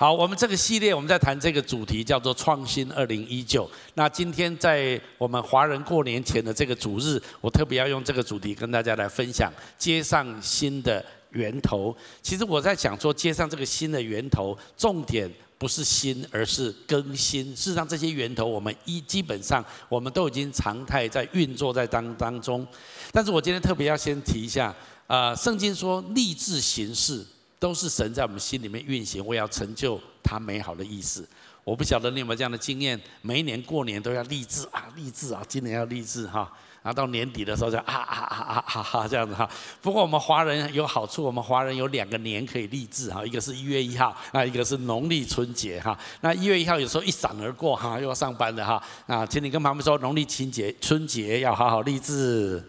好，我们这个系列我们在谈这个主题叫做创新二零一九。那今天在我们华人过年前的这个主日，我特别要用这个主题跟大家来分享，接上新的源头。其实我在想说，接上这个新的源头，重点不是新，而是更新。事实上，这些源头我们一基本上我们都已经常态在运作在当当中。但是我今天特别要先提一下，啊、圣经说立志行事。都是神在我们心里面运行，我要成就他美好的意思。我不晓得你有没有这样的经验，每一年过年都要立志啊，立志啊，今年要立志哈，然后到年底的时候就啊啊啊啊哈哈这样子哈。不过我们华人有好处，我们华人有两个年可以立志哈，一个是一月一号，那一个是农历春节哈。那一月一号有时候一闪而过哈，又要上班的哈。啊，请你跟旁边说，农历春节春节要好好立志。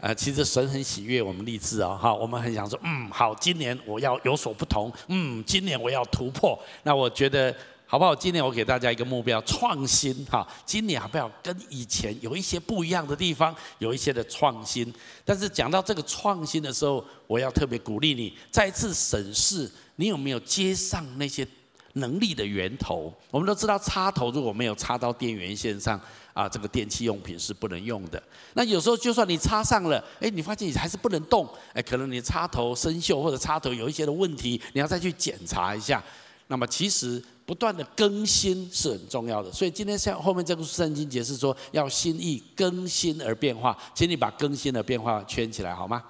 呃，其实神很喜悦我们立志哦，哈，我们很想说，嗯，好，今年我要有所不同，嗯，今年我要突破。那我觉得，好不好？今年我给大家一个目标，创新，哈，今年好不好？跟以前有一些不一样的地方，有一些的创新。但是讲到这个创新的时候，我要特别鼓励你，再次审视你有没有接上那些能力的源头。我们都知道，插头如果没有插到电源线上。啊，这个电器用品是不能用的。那有时候就算你插上了，哎，你发现你还是不能动，哎，可能你插头生锈或者插头有一些的问题，你要再去检查一下。那么其实不断的更新是很重要的。所以今天像后面这个圣经解释说，要心意更新而变化，请你把更新的变化圈起来好吗？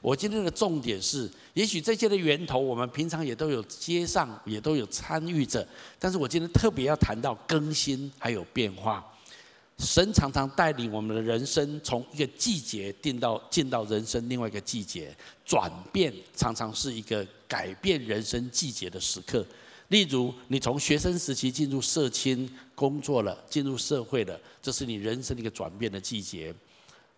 我今天的重点是，也许这些的源头我们平常也都有接上，也都有参与着，但是我今天特别要谈到更新还有变化。神常常带领我们的人生从一个季节进到进到人生另外一个季节，转变常常是一个改变人生季节的时刻。例如，你从学生时期进入社青工作了，进入社会了，这是你人生的一个转变的季节。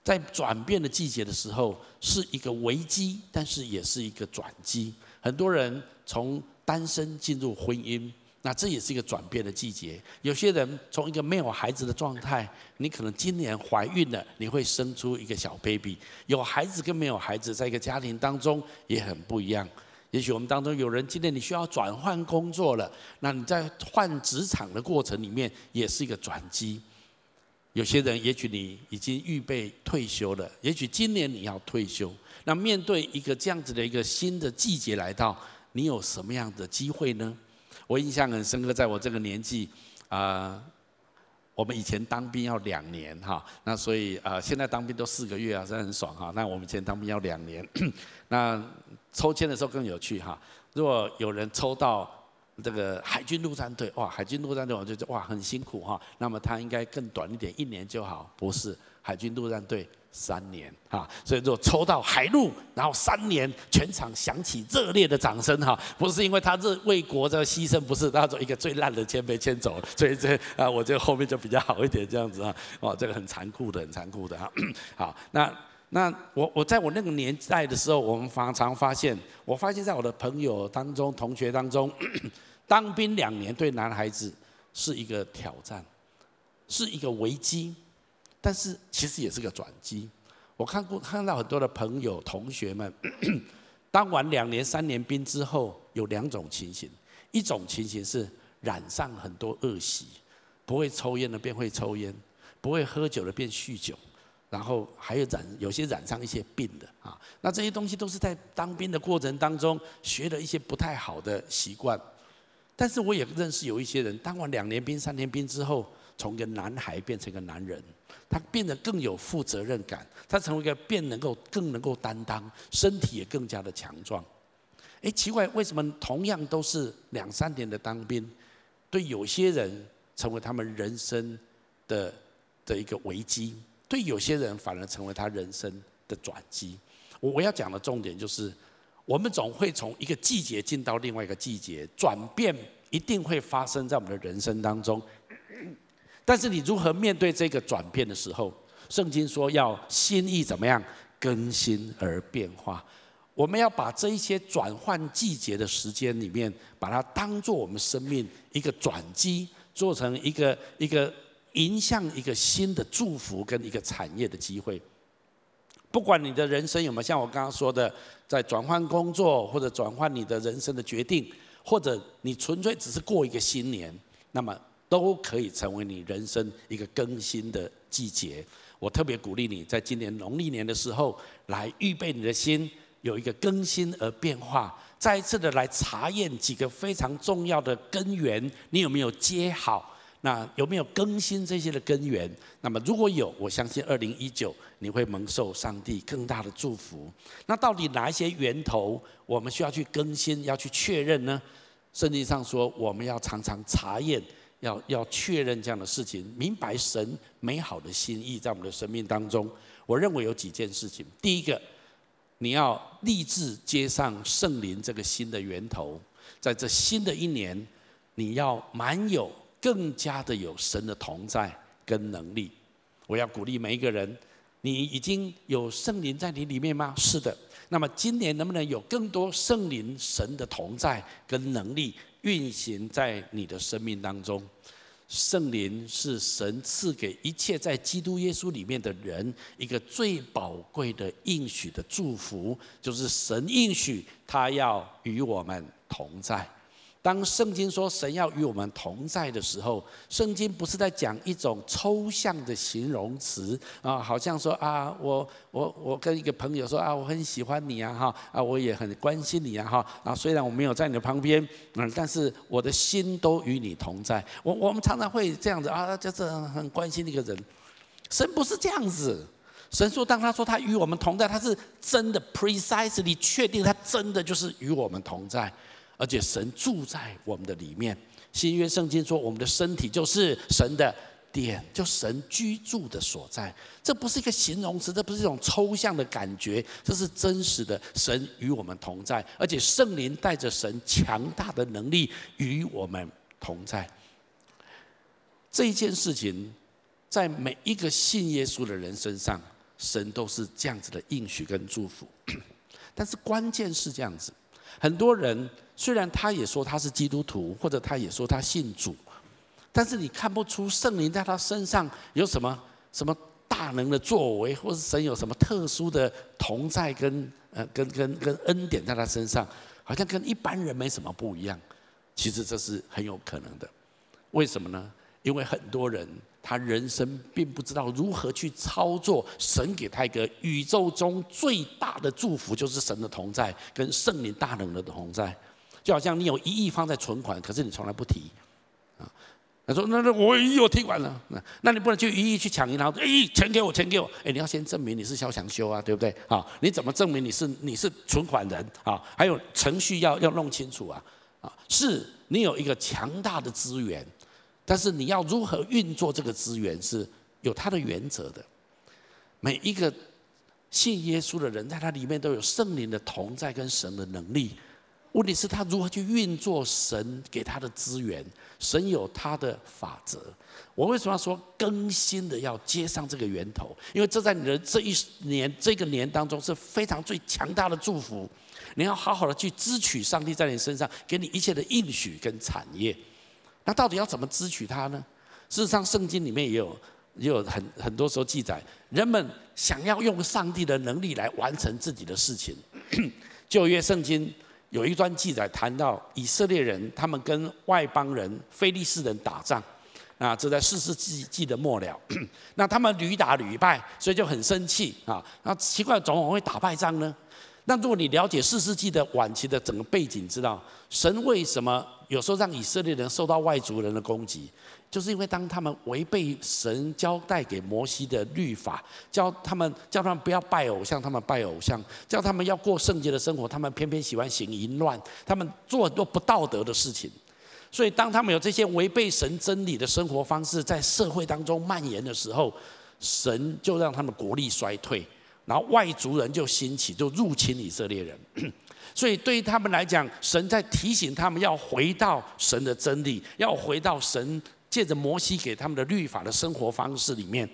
在转变的季节的时候，是一个危机，但是也是一个转机。很多人从单身进入婚姻。那这也是一个转变的季节。有些人从一个没有孩子的状态，你可能今年怀孕了，你会生出一个小 baby。有孩子跟没有孩子，在一个家庭当中也很不一样。也许我们当中有人今年你需要转换工作了，那你在换职场的过程里面也是一个转机。有些人也许你已经预备退休了，也许今年你要退休。那面对一个这样子的一个新的季节来到，你有什么样的机会呢？我印象很深刻，在我这个年纪，啊、我们以前当兵要两年哈，那所以啊、现在当兵都四个月啊，真的很爽哈。那我们以前当兵要两年，那抽签的时候更有趣哈。如果有人抽到这个海军陆战队，哇，海军陆战队我就觉得哇很辛苦哈，那么他应该更短一点，一年就好，不是海军陆战队。三年哈，所以如果抽到海陆，然后三年，全场响起热烈的掌声哈，不是因为他是为国的牺牲，不是，他说一个最烂的签被签走了，所以这啊，我这后面就比较好一点这样子啊，哦，这个很残酷的，很残酷的哈。好，那那我我在我那个年代的时候，我们常常发现，我发现在我的朋友当中、同学当中，当兵两年对男孩子是一个挑战，是一个危机。但是其实也是个转机。我看过看到很多的朋友同学们，当完两年三年兵之后，有两种情形：一种情形是染上很多恶习，不会抽烟的便会抽烟，不会喝酒的变酗酒，然后还有染有些染上一些病的啊。那这些东西都是在当兵的过程当中学了一些不太好的习惯。但是我也认识有一些人，当完两年兵三年兵之后，从一个男孩变成一个男人。他变得更有负责任感，他成为一个变能够更能够担当，身体也更加的强壮。哎，奇怪，为什么同样都是两三年的当兵，对有些人成为他们人生的的一个危机，对有些人反而成为他人生的转机？我我要讲的重点就是，我们总会从一个季节进到另外一个季节，转变一定会发生在我们的人生当中。但是你如何面对这个转变的时候？圣经说要心意怎么样更新而变化？我们要把这一些转换季节的时间里面，把它当做我们生命一个转机，做成一个一个迎向一个新的祝福跟一个产业的机会。不管你的人生有没有像我刚刚说的，在转换工作或者转换你的人生的决定，或者你纯粹只是过一个新年，那么都可以成为你人生一个更新的季节。我特别鼓励你在今年农历年的时候，来预备你的心，有一个更新而变化，再一次的来查验几个非常重要的根源，你有没有接好？那有没有更新这些的根源？那么如果有，我相信二零一九你会蒙受上帝更大的祝福。那到底哪一些源头我们需要去更新、要去确认呢？圣经上说，我们要常常查验，要要确认这样的事情，明白神美好的心意在我们的生命当中。我认为有几件事情，第一个，你要立志接上圣灵这个新的源头，在这新的一年，你要满有。更加的有神的同在跟能力，我要鼓励每一个人，你已经有圣灵在你里面吗？是的。那么今年能不能有更多圣灵神的同在跟能力运行在你的生命当中？圣灵是神赐给一切在基督耶稣里面的人一个最宝贵的应许的祝福，就是神应许他要与我们同在。当圣经说神要与我们同在的时候，圣经不是在讲一种抽象的形容词啊，好像说啊，我我我跟一个朋友说啊，我很喜欢你啊哈啊，我也很关心你啊哈啊，虽然我没有在你的旁边，嗯，但是我的心都与你同在。我我们常常会这样子啊，就是很关心一个人。神不是这样子，神说，当他说他与我们同在，他是真的 precisely 确定他真的就是与我们同在。而且神住在我们的里面，新约圣经说，我们的身体就是神的殿，就神居住的所在。这不是一个形容词，这不是一种抽象的感觉，这是真实的。神与我们同在，而且圣灵带着神强大的能力与我们同在。这一件事情，在每一个信耶稣的人身上，神都是这样子的应许跟祝福。但是关键是这样子，很多人。虽然他也说他是基督徒，或者他也说他信主，但是你看不出圣灵在他身上有什么什么大能的作为，或是神有什么特殊的同在跟呃跟跟跟恩典在他身上，好像跟一般人没什么不一样。其实这是很有可能的。为什么呢？因为很多人他人生并不知道如何去操作神给他一个宇宙中最大的祝福，就是神的同在跟圣灵大能的同在。就好像你有一亿放在存款，可是你从来不提，啊，他说那那我一亿我提完了，那那你不能去一亿去抢银行，哎，钱给我钱给我，哎，你要先证明你是肖强修啊，对不对？啊，你怎么证明你是你是存款人啊？还有程序要要弄清楚啊，啊，是你有一个强大的资源，但是你要如何运作这个资源是有它的原则的。每一个信耶稣的人，在他里面都有圣灵的同在跟神的能力。问题是他如何去运作神给他的资源？神有他的法则。我为什么要说更新的要接上这个源头？因为这在你的这一年这个年当中是非常最强大的祝福。你要好好的去支取上帝在你身上给你一切的应许跟产业。那到底要怎么支取它呢？事实上，圣经里面也有也有很很多时候记载，人们想要用上帝的能力来完成自己的事情。旧约圣经。有一段记载谈到以色列人，他们跟外邦人非利士人打仗，啊，这在四世纪纪的末了。那他们屡打屡败，所以就很生气啊。那奇怪，怎么会打败仗呢？那如果你了解四世纪的晚期的整个背景，知道神为什么有时候让以色列人受到外族人的攻击？就是因为当他们违背神交代给摩西的律法，叫他们叫他们不要拜偶像，他们拜偶像；叫他们要过圣洁的生活，他们偏偏喜欢行淫乱，他们做很多不道德的事情。所以，当他们有这些违背神真理的生活方式在社会当中蔓延的时候，神就让他们国力衰退，然后外族人就兴起，就入侵以色列人。所以，对于他们来讲，神在提醒他们要回到神的真理，要回到神。借着摩西给他们的律法的生活方式里面，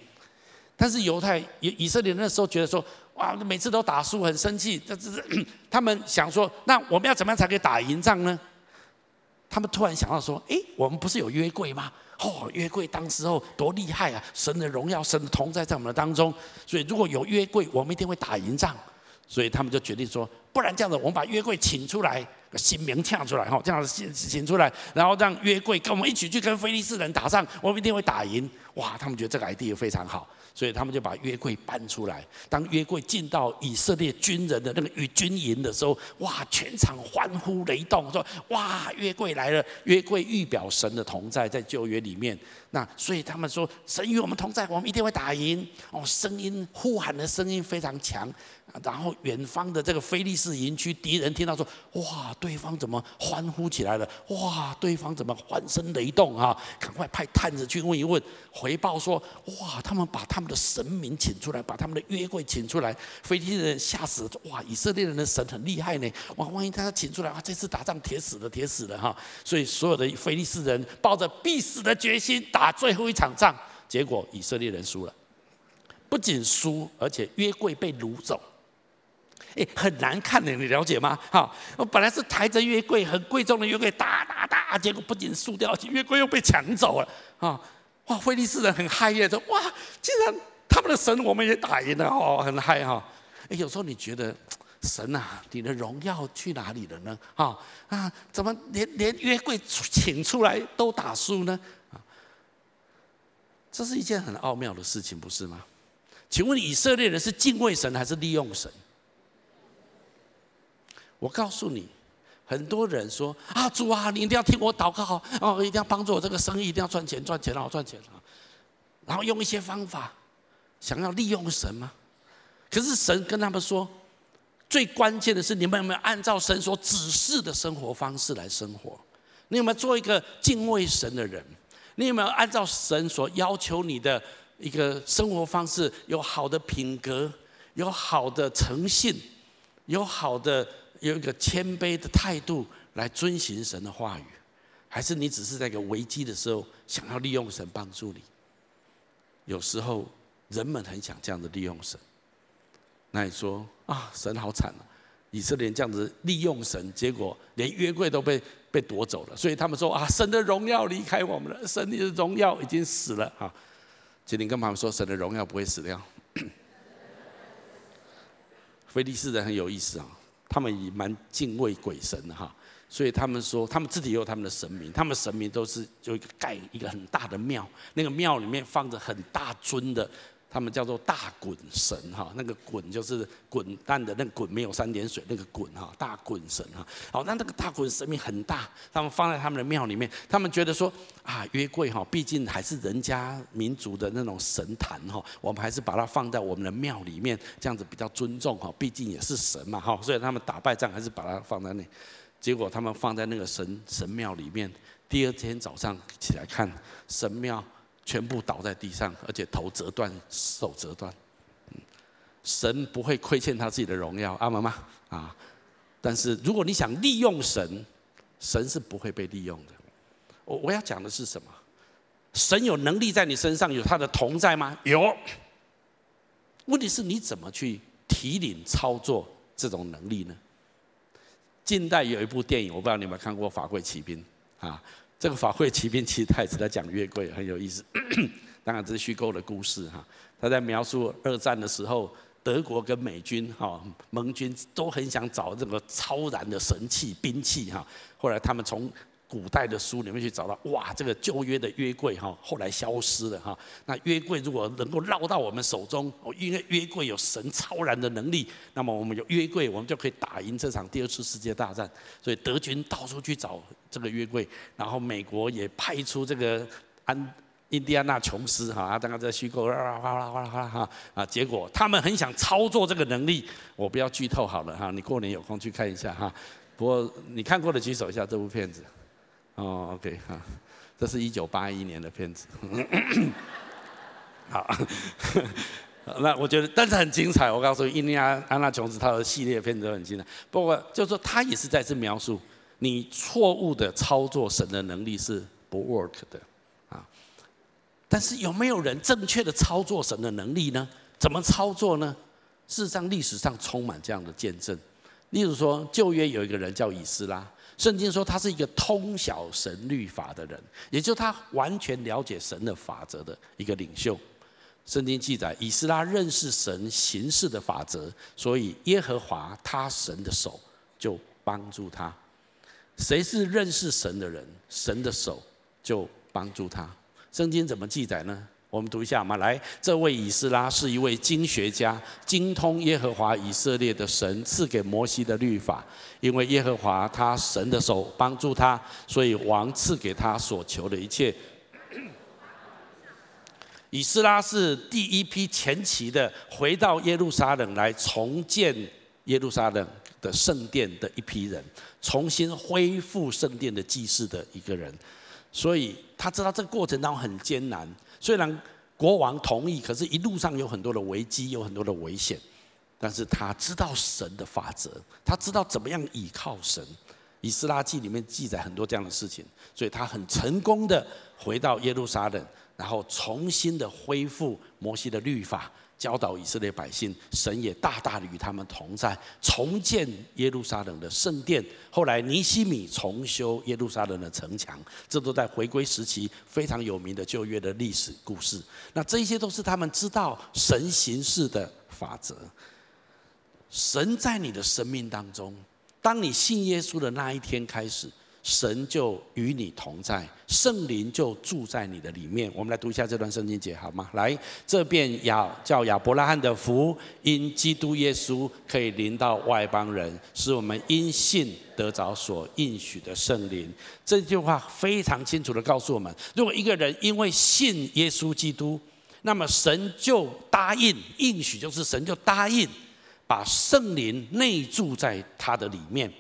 但是犹太以以色列那时候觉得说，哇，每次都打输，很生气。这这是他们想说，那我们要怎么样才可以打赢仗呢？他们突然想到说：“诶，我们不是有约柜吗？哦，约柜当时候多厉害啊！神的荣耀、神的同在在我们的当中，所以如果有约柜，我们一定会打赢仗。所以他们就决定说：不然这样子，我们把约柜请出来，新名抢出来，哈，这样子请请出来，然后让约柜跟我们一起去跟非利士人打仗，我们一定会打赢。哇，他们觉得这个 idea 非常好。”所以他们就把约柜搬出来。当约柜进到以色列军人的那个与军营的时候，哇，全场欢呼雷动，说：“哇，约柜来了！”约柜预表神的同在，在旧约里面。那所以他们说：“神与我们同在，我们一定会打赢。”哦，声音呼喊的声音非常强。然后远方的这个非利士营区敌人听到说：“哇，对方怎么欢呼起来了？哇，对方怎么欢声雷动啊？赶快派探子去问一问，回报说：哇，他们把他们的神明请出来，把他们的约柜请出来。非利士人吓死了，哇，以色列人的神很厉害呢。哇，万一他要请出来，哇，这次打仗铁死了，铁死了哈。所以所有的非利士人抱着必死的决心打最后一场仗，结果以色列人输了，不仅输，而且约柜被掳走。哎，很难看的，你了解吗？哈，我本来是抬着约柜，很贵重的约柜，打打打，结果不仅输掉，约柜又被抢走了。啊，哇，非利斯人很嗨耶，说哇，竟然他们的神我们也打赢了，哦，很嗨哈。哎，有时候你觉得神啊，你的荣耀去哪里了呢？哈啊，怎么连连约柜请出来都打输呢？啊，这是一件很奥妙的事情，不是吗？请问以色列人是敬畏神还是利用神？我告诉你，很多人说啊，主啊，你一定要听我祷告哦，一定要帮助我这个生意，一定要赚钱，赚钱，然后赚钱啊，然后用一些方法想要利用神吗？可是神跟他们说，最关键的是你们有没有按照神所指示的生活方式来生活？你有没有做一个敬畏神的人？你有没有按照神所要求你的一个生活方式，有好的品格，有好的诚信，有好的？有一个谦卑的态度来遵循神的话语，还是你只是在一个危机的时候想要利用神帮助你？有时候人们很想这样子利用神，那你说啊，神好惨啊！以色列这样子利用神，结果连约柜都被被夺走了，所以他们说啊，神的荣耀离开我们了，神的荣耀已经死了啊！请你跟他们说，神的荣耀不会死掉。菲利士人很有意思啊。他们也蛮敬畏鬼神的哈，所以他们说，他们自己也有他们的神明，他们神明都是有一个盖一个很大的庙，那个庙里面放着很大尊的，他们叫做大滚神哈，那个滚就是滚蛋的那个滚没有三点水那个滚哈，大滚神哈。好，那那个大滚神明很大，他们放在他们的庙里面，他们觉得说啊，约柜哈，毕竟还是人家民族的那种神坛哈，我们还是把它放在我们的庙里面，这样子比较尊重哈，毕竟也是神嘛哈，所以他们打败仗还是把它放在那，结果他们放在那个神神庙里面，第二天早上起来看神庙。全部倒在地上，而且头折断，手折断。神不会亏欠他自己的荣耀，阿们吗？啊！但是如果你想利用神，神是不会被利用的。我我要讲的是什么？神有能力在你身上有他的同在吗？有。问题是你怎么去提领操作这种能力呢？近代有一部电影，我不知道你有没有看过《法贵奇兵》啊？这个法会骑兵其实他也是在讲月桂，很有意思。当然这是虚构的故事哈。他在描述二战的时候，德国跟美军哈盟军都很想找这个超然的神器兵器哈。后来他们从古代的书里面去找到，哇，这个旧约的约柜哈，后来消失了哈。那约柜如果能够绕到我们手中，因为约柜有神超然的能力，那么我们有约柜，我们就可以打赢这场第二次世界大战。所以德军到处去找这个约柜，然后美国也派出这个安印第安纳琼斯哈，刚刚在虚构，哗啦哗啦哗啦哈啊，结果他们很想操作这个能力，我不要剧透好了哈，你过年有空去看一下哈。不过你看过的举手一下这部片子。哦，OK 哈，这是一九八一年的片子。好，那我觉得，但是很精彩。我告诉你，印第安娜琼斯他的系列片子都很精彩。不过，就是说他也是在这描述，你错误的操作神的能力是不 work 的啊。但是有没有人正确的操作神的能力呢？怎么操作呢？事实上，历史上充满这样的见证。例如说，旧约有一个人叫以斯拉。圣经说他是一个通晓神律法的人，也就是他完全了解神的法则的一个领袖。圣经记载，以斯拉认识神行事的法则，所以耶和华他神的手就帮助他。谁是认识神的人，神的手就帮助他。圣经怎么记载呢？我们读一下嘛，来，这位以斯拉是一位经学家，精通耶和华以色列的神赐给摩西的律法。因为耶和华他神的手帮助他，所以王赐给他所求的一切。以斯拉是第一批前期的回到耶路撒冷来重建耶路撒冷的圣殿的一批人，重新恢复圣殿的祭祀的一个人，所以他知道这个过程当中很艰难。虽然国王同意，可是一路上有很多的危机，有很多的危险。但是他知道神的法则，他知道怎么样倚靠神。以斯拉记里面记载很多这样的事情，所以他很成功的回到耶路撒冷，然后重新的恢复摩西的律法。教导以色列百姓，神也大大的与他们同在，重建耶路撒冷的圣殿。后来尼西米重修耶路撒冷的城墙，这都在回归时期非常有名的旧约的历史故事。那这些都是他们知道神行事的法则。神在你的生命当中，当你信耶稣的那一天开始。神就与你同在，圣灵就住在你的里面。我们来读一下这段圣经节，好吗？来，这便亚叫亚伯拉罕的福，因基督耶稣可以临到外邦人，使我们因信得着所应许的圣灵。这句话非常清楚地告诉我们：如果一个人因为信耶稣基督，那么神就答应应许，就是神就答应把圣灵内住在他的里面。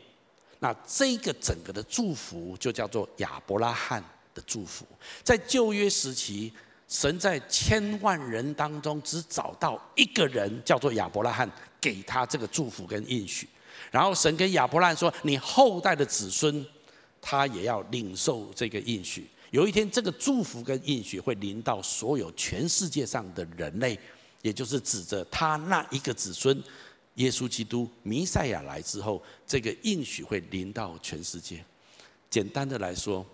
那这个整个的祝福就叫做亚伯拉罕的祝福。在旧约时期，神在千万人当中只找到一个人叫做亚伯拉罕，给他这个祝福跟应许。然后神跟亚伯拉罕说：“你后代的子孙，他也要领受这个应许。有一天，这个祝福跟应许会临到所有全世界上的人类，也就是指着他那一个子孙。”耶稣基督弥赛亚来之后，这个应许会临到全世界。简单的来说，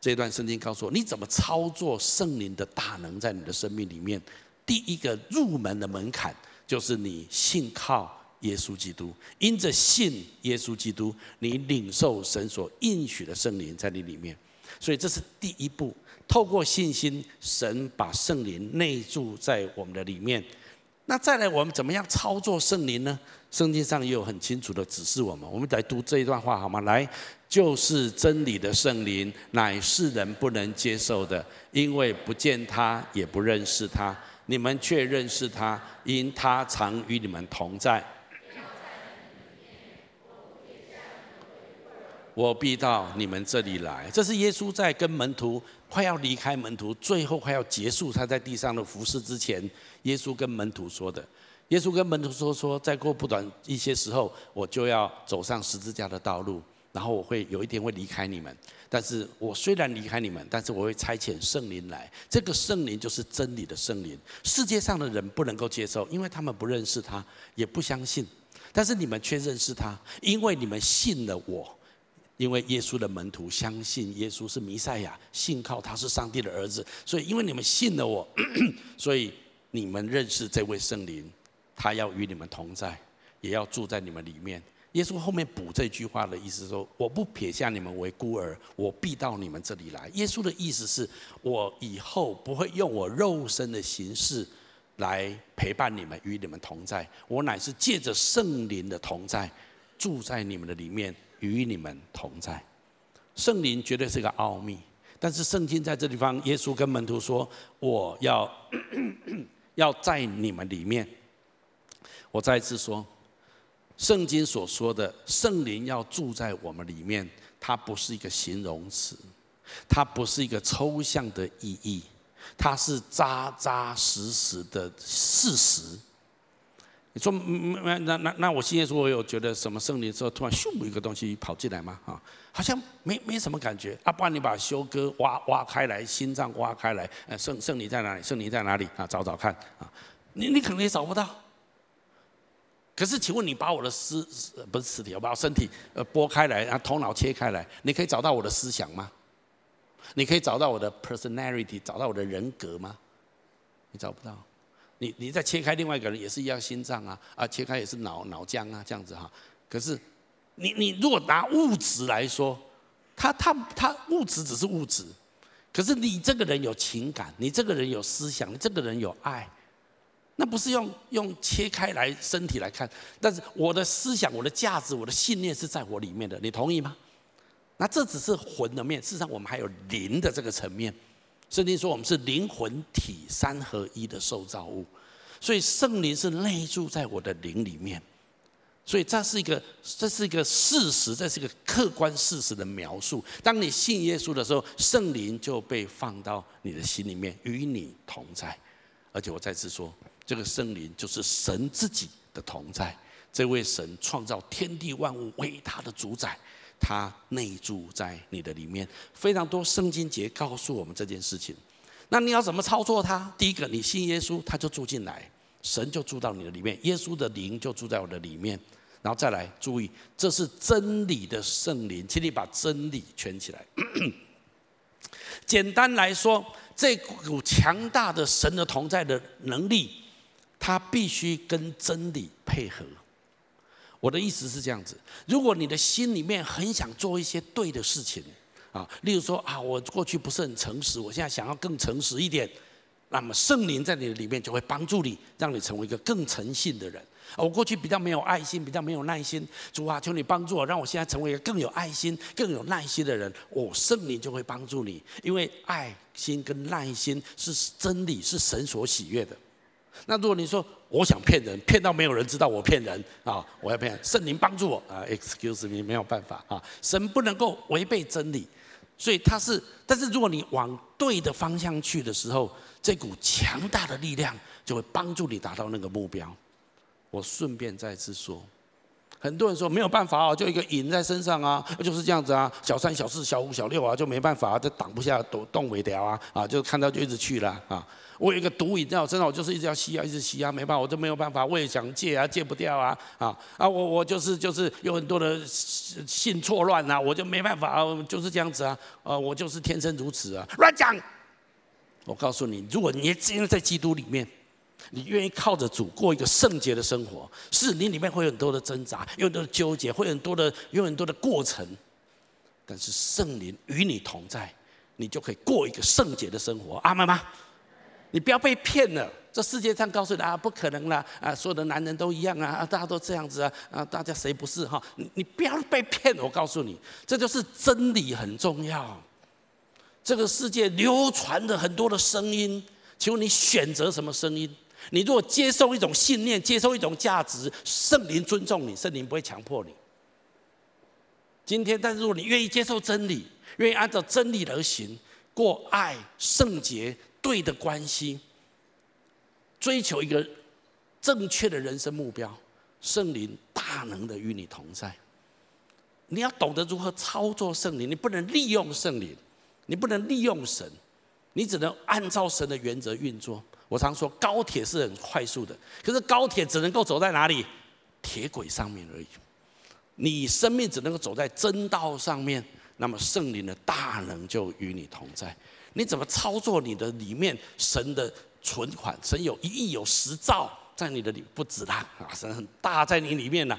这段圣经告诉我，你怎么操作圣灵的大能在你的生命里面。第一个入门的门槛就是你信靠耶稣基督，因着信耶稣基督，你领受神所应许的圣灵在你里面。所以这是第一步，透过信心，神把圣灵内住在我们的里面。那再来，我们怎么样操作圣灵呢？圣经上也有很清楚的指示我们。我们来读这一段话好吗？来，就是真理的圣灵，乃世人不能接受的，因为不见他，也不认识他。你们却认识他，因他常与你们同在。我必到你们这里来。这是耶稣在跟门徒快要离开门徒，最后快要结束他在地上的服事之前，耶稣跟门徒说的。耶稣跟门徒说：“说再过不短一些时候，我就要走上十字架的道路，然后我会有一天会离开你们。但是我虽然离开你们，但是我会差遣圣灵来。这个圣灵就是真理的圣灵。世界上的人不能够接受，因为他们不认识他，也不相信。但是你们却认识他，因为你们信了我。”因为耶稣的门徒相信耶稣是弥赛亚，信靠他是上帝的儿子，所以因为你们信了我，所以你们认识这位圣灵，他要与你们同在，也要住在你们里面。耶稣后面补这句话的意思说：我不撇下你们为孤儿，我必到你们这里来。耶稣的意思是我以后不会用我肉身的形式来陪伴你们，与你们同在，我乃是借着圣灵的同在，住在你们的里面。与你们同在，圣灵绝对是个奥秘。但是圣经在这地方，耶稣跟门徒说：“我要 要在你们里面。”我再一次说，圣经所说的圣灵要住在我们里面，它不是一个形容词，它不是一个抽象的意义，它是扎扎实实的事实。你说，那那那那我现在说，我有觉得什么圣灵之后，突然咻一个东西跑进来吗？啊，好像没没什么感觉。啊，不然你把休哥挖挖开来，心脏挖开来，呃，圣圣灵在哪里？圣灵在哪里？啊，找找看啊，你你可能也找不到。可是，请问你把我的尸不是尸体，我把我身体呃剥开来，然后头脑切开来，你可以找到我的思想吗？你可以找到我的 personality，找到我的人格吗？你找不到。你你再切开另外一个人也是一样，心脏啊啊，切开也是脑脑浆啊，这样子哈。可是，你你如果拿物质来说，他他他物质只是物质，可是你这个人有情感，你这个人有思想，你这个人有爱。那不是用用切开来身体来看，但是我的思想、我的价值、我的信念是在我里面的，你同意吗？那这只是魂的面，事实上我们还有灵的这个层面。圣经说我们是灵魂体三合一的受造物，所以圣灵是内住在我的灵里面，所以这是一个这是一个事实，这是一个客观事实的描述。当你信耶稣的时候，圣灵就被放到你的心里面，与你同在。而且我再次说。这个圣灵就是神自己的同在，这位神创造天地万物为他的主宰，他内住在你的里面。非常多圣经节告诉我们这件事情。那你要怎么操作它？第一个，你信耶稣，他就住进来，神就住到你的里面，耶稣的灵就住在我的里面。然后再来注意，这是真理的圣灵，请你把真理圈起来。简单来说，这股强大的神的同在的能力。他必须跟真理配合。我的意思是这样子：如果你的心里面很想做一些对的事情啊，例如说啊，我过去不是很诚实，我现在想要更诚实一点，那么圣灵在你的里面就会帮助你，让你成为一个更诚信的人。我过去比较没有爱心，比较没有耐心，主啊，求你帮助我，让我现在成为一个更有爱心、更有耐心的人。哦，圣灵就会帮助你，因为爱心跟耐心是真理，是神所喜悦的。那如果你说我想骗人，骗到没有人知道我骗人啊，我要骗，圣灵帮助我啊，excuse me，没有办法啊，神不能够违背真理，所以他是，但是如果你往对的方向去的时候，这股强大的力量就会帮助你达到那个目标。我顺便再次说，很多人说没有办法啊，就一个瘾在身上啊，就是这样子啊，小三、小四、小五、小六啊，就没办法啊，这挡不下动动尾条啊，啊，就看到就一直去了啊。我有一个毒瘾在我身上，我就是一直要吸啊，一直吸啊，没办法，我就没有办法，我也想戒啊，戒不掉啊，啊啊，我我就是就是有很多的性错乱啊，我就没办法啊，就是这样子啊，啊，我就是天生如此啊，乱讲！我告诉你，如果你今天在基督里面，你愿意靠着主过一个圣洁的生活，是你里面会有很多的挣扎，有很多的纠结，会有很多的有很多的过程，但是圣灵与你同在，你就可以过一个圣洁的生活，阿们吗？你不要被骗了，这世界上告诉你啊，不可能啦，啊，所有的男人都一样啊，大家都这样子啊，啊，大家谁不是哈？你你不要被骗，我告诉你，这就是真理很重要。这个世界流传的很多的声音，请问你选择什么声音？你如果接受一种信念，接受一种价值，圣灵尊重你，圣灵不会强迫你。今天，但是如果你愿意接受真理，愿意按照真理而行，过爱圣洁。对的关系，追求一个正确的人生目标，圣灵大能的与你同在。你要懂得如何操作圣灵，你不能利用圣灵，你不能利用神，你只能按照神的原则运作。我常说高铁是很快速的，可是高铁只能够走在哪里？铁轨上面而已。你生命只能够走在真道上面，那么圣灵的大能就与你同在。你怎么操作你的里面神的存款？神有一亿有十兆在你的里不止啦啊！神很大在你里面呢。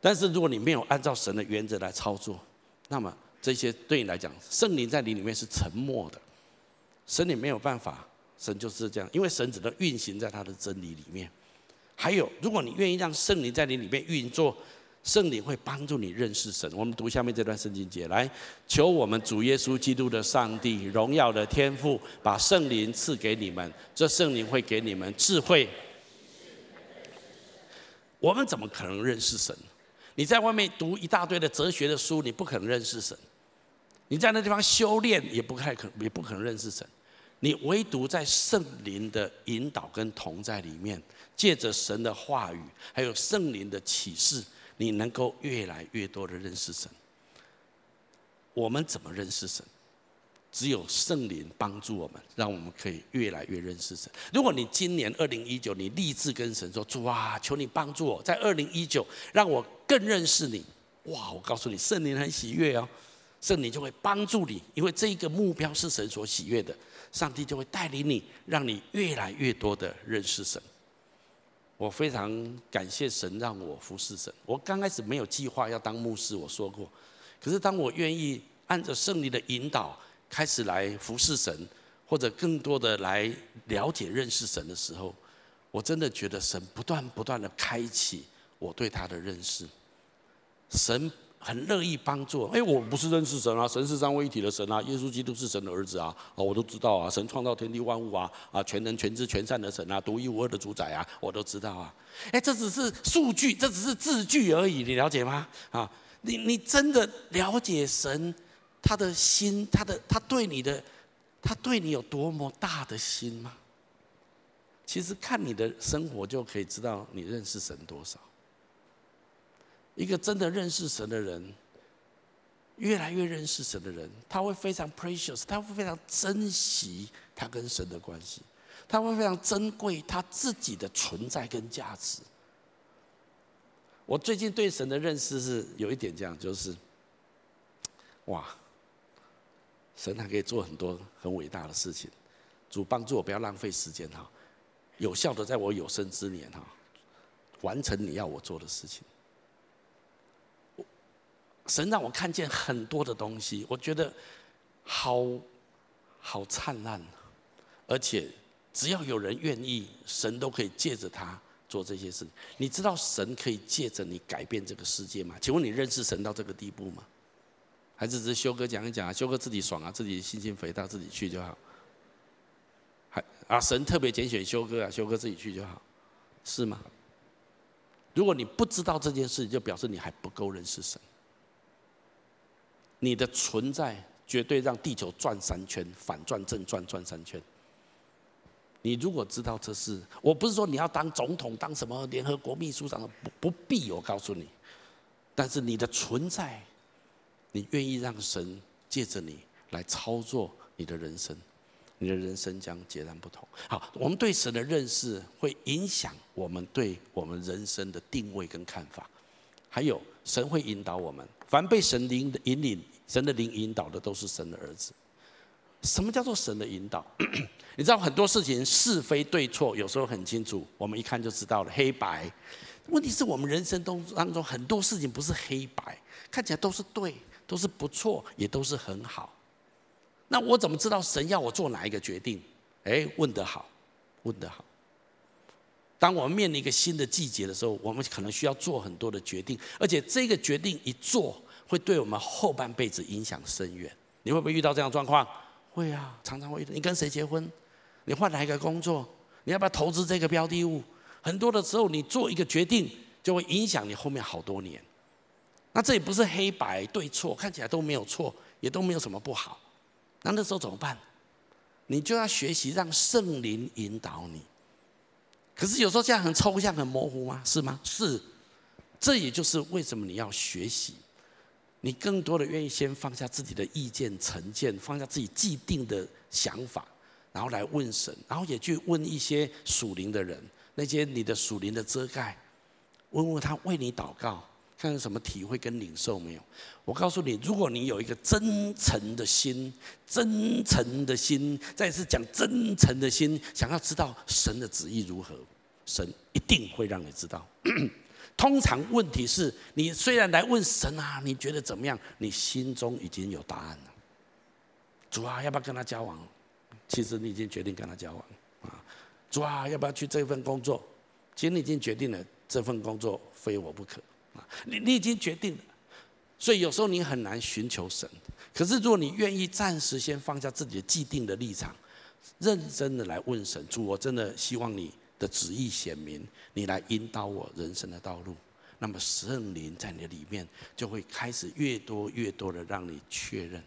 但是如果你没有按照神的原则来操作，那么这些对你来讲，圣灵在你里面是沉默的。神你没有办法，神就是这样，因为神只能运行在他的真理里面。还有，如果你愿意让圣灵在你里面运作。圣灵会帮助你认识神。我们读下面这段圣经节，来，求我们主耶稣基督的上帝荣耀的天父，把圣灵赐给你们。这圣灵会给你们智慧。我们怎么可能认识神？你在外面读一大堆的哲学的书，你不可能认识神。你在那地方修炼，也不太可，也不可能认识神。你唯独在圣灵的引导跟同在里面，借着神的话语，还有圣灵的启示。你能够越来越多的认识神。我们怎么认识神？只有圣灵帮助我们，让我们可以越来越认识神。如果你今年二零一九，你立志跟神说：“主啊，求你帮助我，在二零一九让我更认识你。”哇，我告诉你，圣灵很喜悦哦，圣灵就会帮助你，因为这个目标是神所喜悦的，上帝就会带领你，让你越来越多的认识神。我非常感谢神让我服侍神。我刚开始没有计划要当牧师，我说过，可是当我愿意按照圣灵的引导，开始来服侍神，或者更多的来了解认识神的时候，我真的觉得神不断不断的开启我对他的认识。神很乐意帮助。哎，我不是认识神啊，神是三位一体的神啊，耶稣基督是神的儿子啊，我都知道啊，神创造天地万物啊，啊，全能全知全善的神啊，独一无二的主宰啊，我都知道啊。哎，这只是数据，这只是字句而已，你了解吗？啊，你你真的了解神？他的心，他的他对你的，他对你有多么大的心吗？其实看你的生活就可以知道你认识神多少。一个真的认识神的人，越来越认识神的人，他会非常 precious，他会非常珍惜他跟神的关系，他会非常珍贵他自己的存在跟价值。我最近对神的认识是有一点这样，就是，哇。神还可以做很多很伟大的事情，主帮助我不要浪费时间哈，有效的在我有生之年哈，完成你要我做的事情。神让我看见很多的东西，我觉得好好灿烂，而且只要有人愿意，神都可以借着他做这些事。你知道神可以借着你改变这个世界吗？请问你认识神到这个地步吗？还是只是修哥讲一讲啊，修哥自己爽啊，自己心情肥大，自己去就好。还啊，神特别拣选修哥啊，修哥自己去就好，是吗？如果你不知道这件事，就表示你还不够认识神。你的存在绝对让地球转三圈，反转正转转三圈。你如果知道这事，我不是说你要当总统，当什么联合国秘书长，不不必，我告诉你。但是你的存在。你愿意让神借着你来操作你的人生，你的人生将截然不同。好，我们对神的认识会影响我们对我们人生的定位跟看法。还有，神会引导我们，凡被神灵引领、神的灵引导的，都是神的儿子。什么叫做神的引导？你知道很多事情是非对错，有时候很清楚，我们一看就知道了，黑白。问题是我们人生当当中很多事情不是黑白，看起来都是对。都是不错，也都是很好。那我怎么知道神要我做哪一个决定？哎，问得好，问得好。当我们面临一个新的季节的时候，我们可能需要做很多的决定，而且这个决定一做，会对我们后半辈子影响深远。你会不会遇到这样的状况？会啊，常常会遇到。你跟谁结婚？你换哪一个工作？你要不要投资这个标的物？很多的时候，你做一个决定，就会影响你后面好多年。那这也不是黑白对错，看起来都没有错，也都没有什么不好。那那时候怎么办？你就要学习让圣灵引导你。可是有时候这样很抽象、很模糊吗？是吗？是。这也就是为什么你要学习，你更多的愿意先放下自己的意见、成见，放下自己既定的想法，然后来问神，然后也去问一些属灵的人，那些你的属灵的遮盖，问问他为你祷告。看有什么体会跟领受没有？我告诉你，如果你有一个真诚的心，真诚的心，再次讲真诚的心，想要知道神的旨意如何，神一定会让你知道。通常问题是你虽然来问神啊，你觉得怎么样？你心中已经有答案了。主啊，要不要跟他交往？其实你已经决定跟他交往啊。主啊，要不要去这份工作？其实你已经决定了，这份工作非我不可。你你已经决定了，所以有时候你很难寻求神。可是如果你愿意暂时先放下自己的既定的立场，认真的来问神，主，我真的希望你的旨意显明，你来引导我人生的道路。那么圣灵在你的里面就会开始越多越多的让你确认。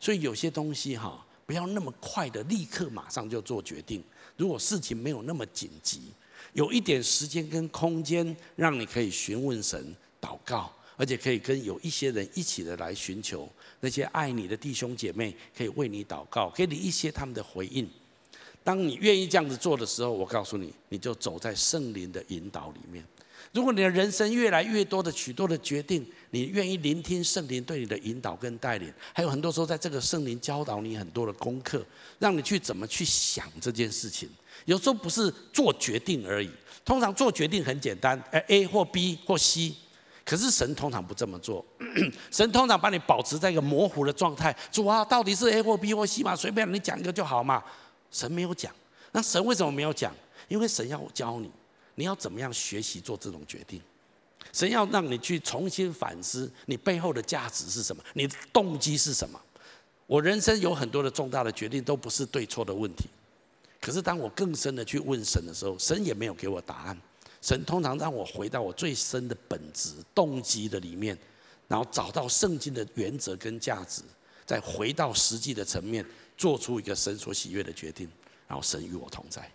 所以有些东西哈，不要那么快的立刻马上就做决定。如果事情没有那么紧急，有一点时间跟空间，让你可以询问神。祷告，而且可以跟有一些人一起的来寻求那些爱你的弟兄姐妹，可以为你祷告，给你一些他们的回应。当你愿意这样子做的时候，我告诉你，你就走在圣灵的引导里面。如果你的人生越来越多的许多的决定，你愿意聆听圣灵对你的引导跟带领，还有很多时候在这个圣灵教导你很多的功课，让你去怎么去想这件事情。有时候不是做决定而已，通常做决定很简单，哎，A 或 B 或 C。可是神通常不这么做，神通常把你保持在一个模糊的状态。主啊，到底是 A 或 B 或 C 嘛？随便你讲一个就好嘛。神没有讲，那神为什么没有讲？因为神要教你，你要怎么样学习做这种决定。神要让你去重新反思你背后的价值是什么，你的动机是什么。我人生有很多的重大的决定都不是对错的问题，可是当我更深的去问神的时候，神也没有给我答案。神通常让我回到我最深的本质、动机的里面，然后找到圣经的原则跟价值，再回到实际的层面，做出一个神所喜悦的决定，然后神与我同在。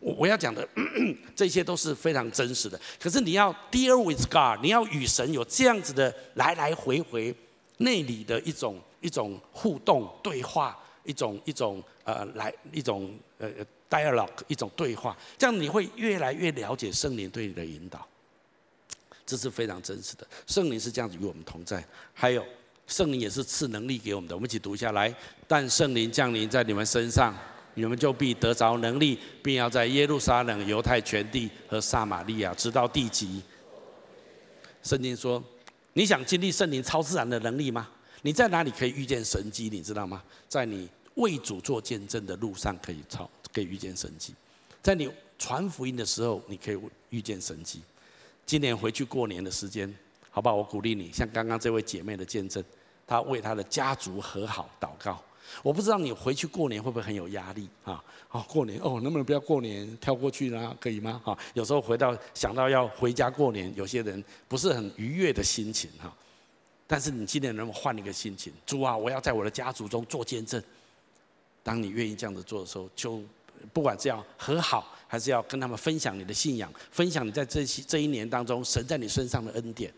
我我要讲的 这些都是非常真实的。可是你要 deal with God，你要与神有这样子的来来回回内里的一种一种互动对话，一种一种呃来一种呃。Dialogue 一种对话，这样你会越来越了解圣灵对你的引导，这是非常真实的。圣灵是这样子与我们同在，还有圣灵也是赐能力给我们的。我们一起读下来：但圣灵降临在你们身上，你们就必得着能力，并要在耶路撒冷、犹太全地和撒玛利亚直到地极。圣经说：你想经历圣灵超自然的能力吗？你在哪里可以遇见神迹？你知道吗？在你为主做见证的路上可以超。可以遇见神迹，在你传福音的时候，你可以遇见神迹。今年回去过年的时间，好不好？我鼓励你，像刚刚这位姐妹的见证，她为她的家族和好祷告。我不知道你回去过年会不会很有压力啊？哦，过年哦，能不能不要过年跳过去呢？可以吗？哈，有时候回到想到要回家过年，有些人不是很愉悦的心情哈。但是你今年能不能换一个心情？主啊，我要在我的家族中做见证。当你愿意这样子做的时候，就。不管是要和好，还是要跟他们分享你的信仰，分享你在这期这一年当中神在你身上的恩典，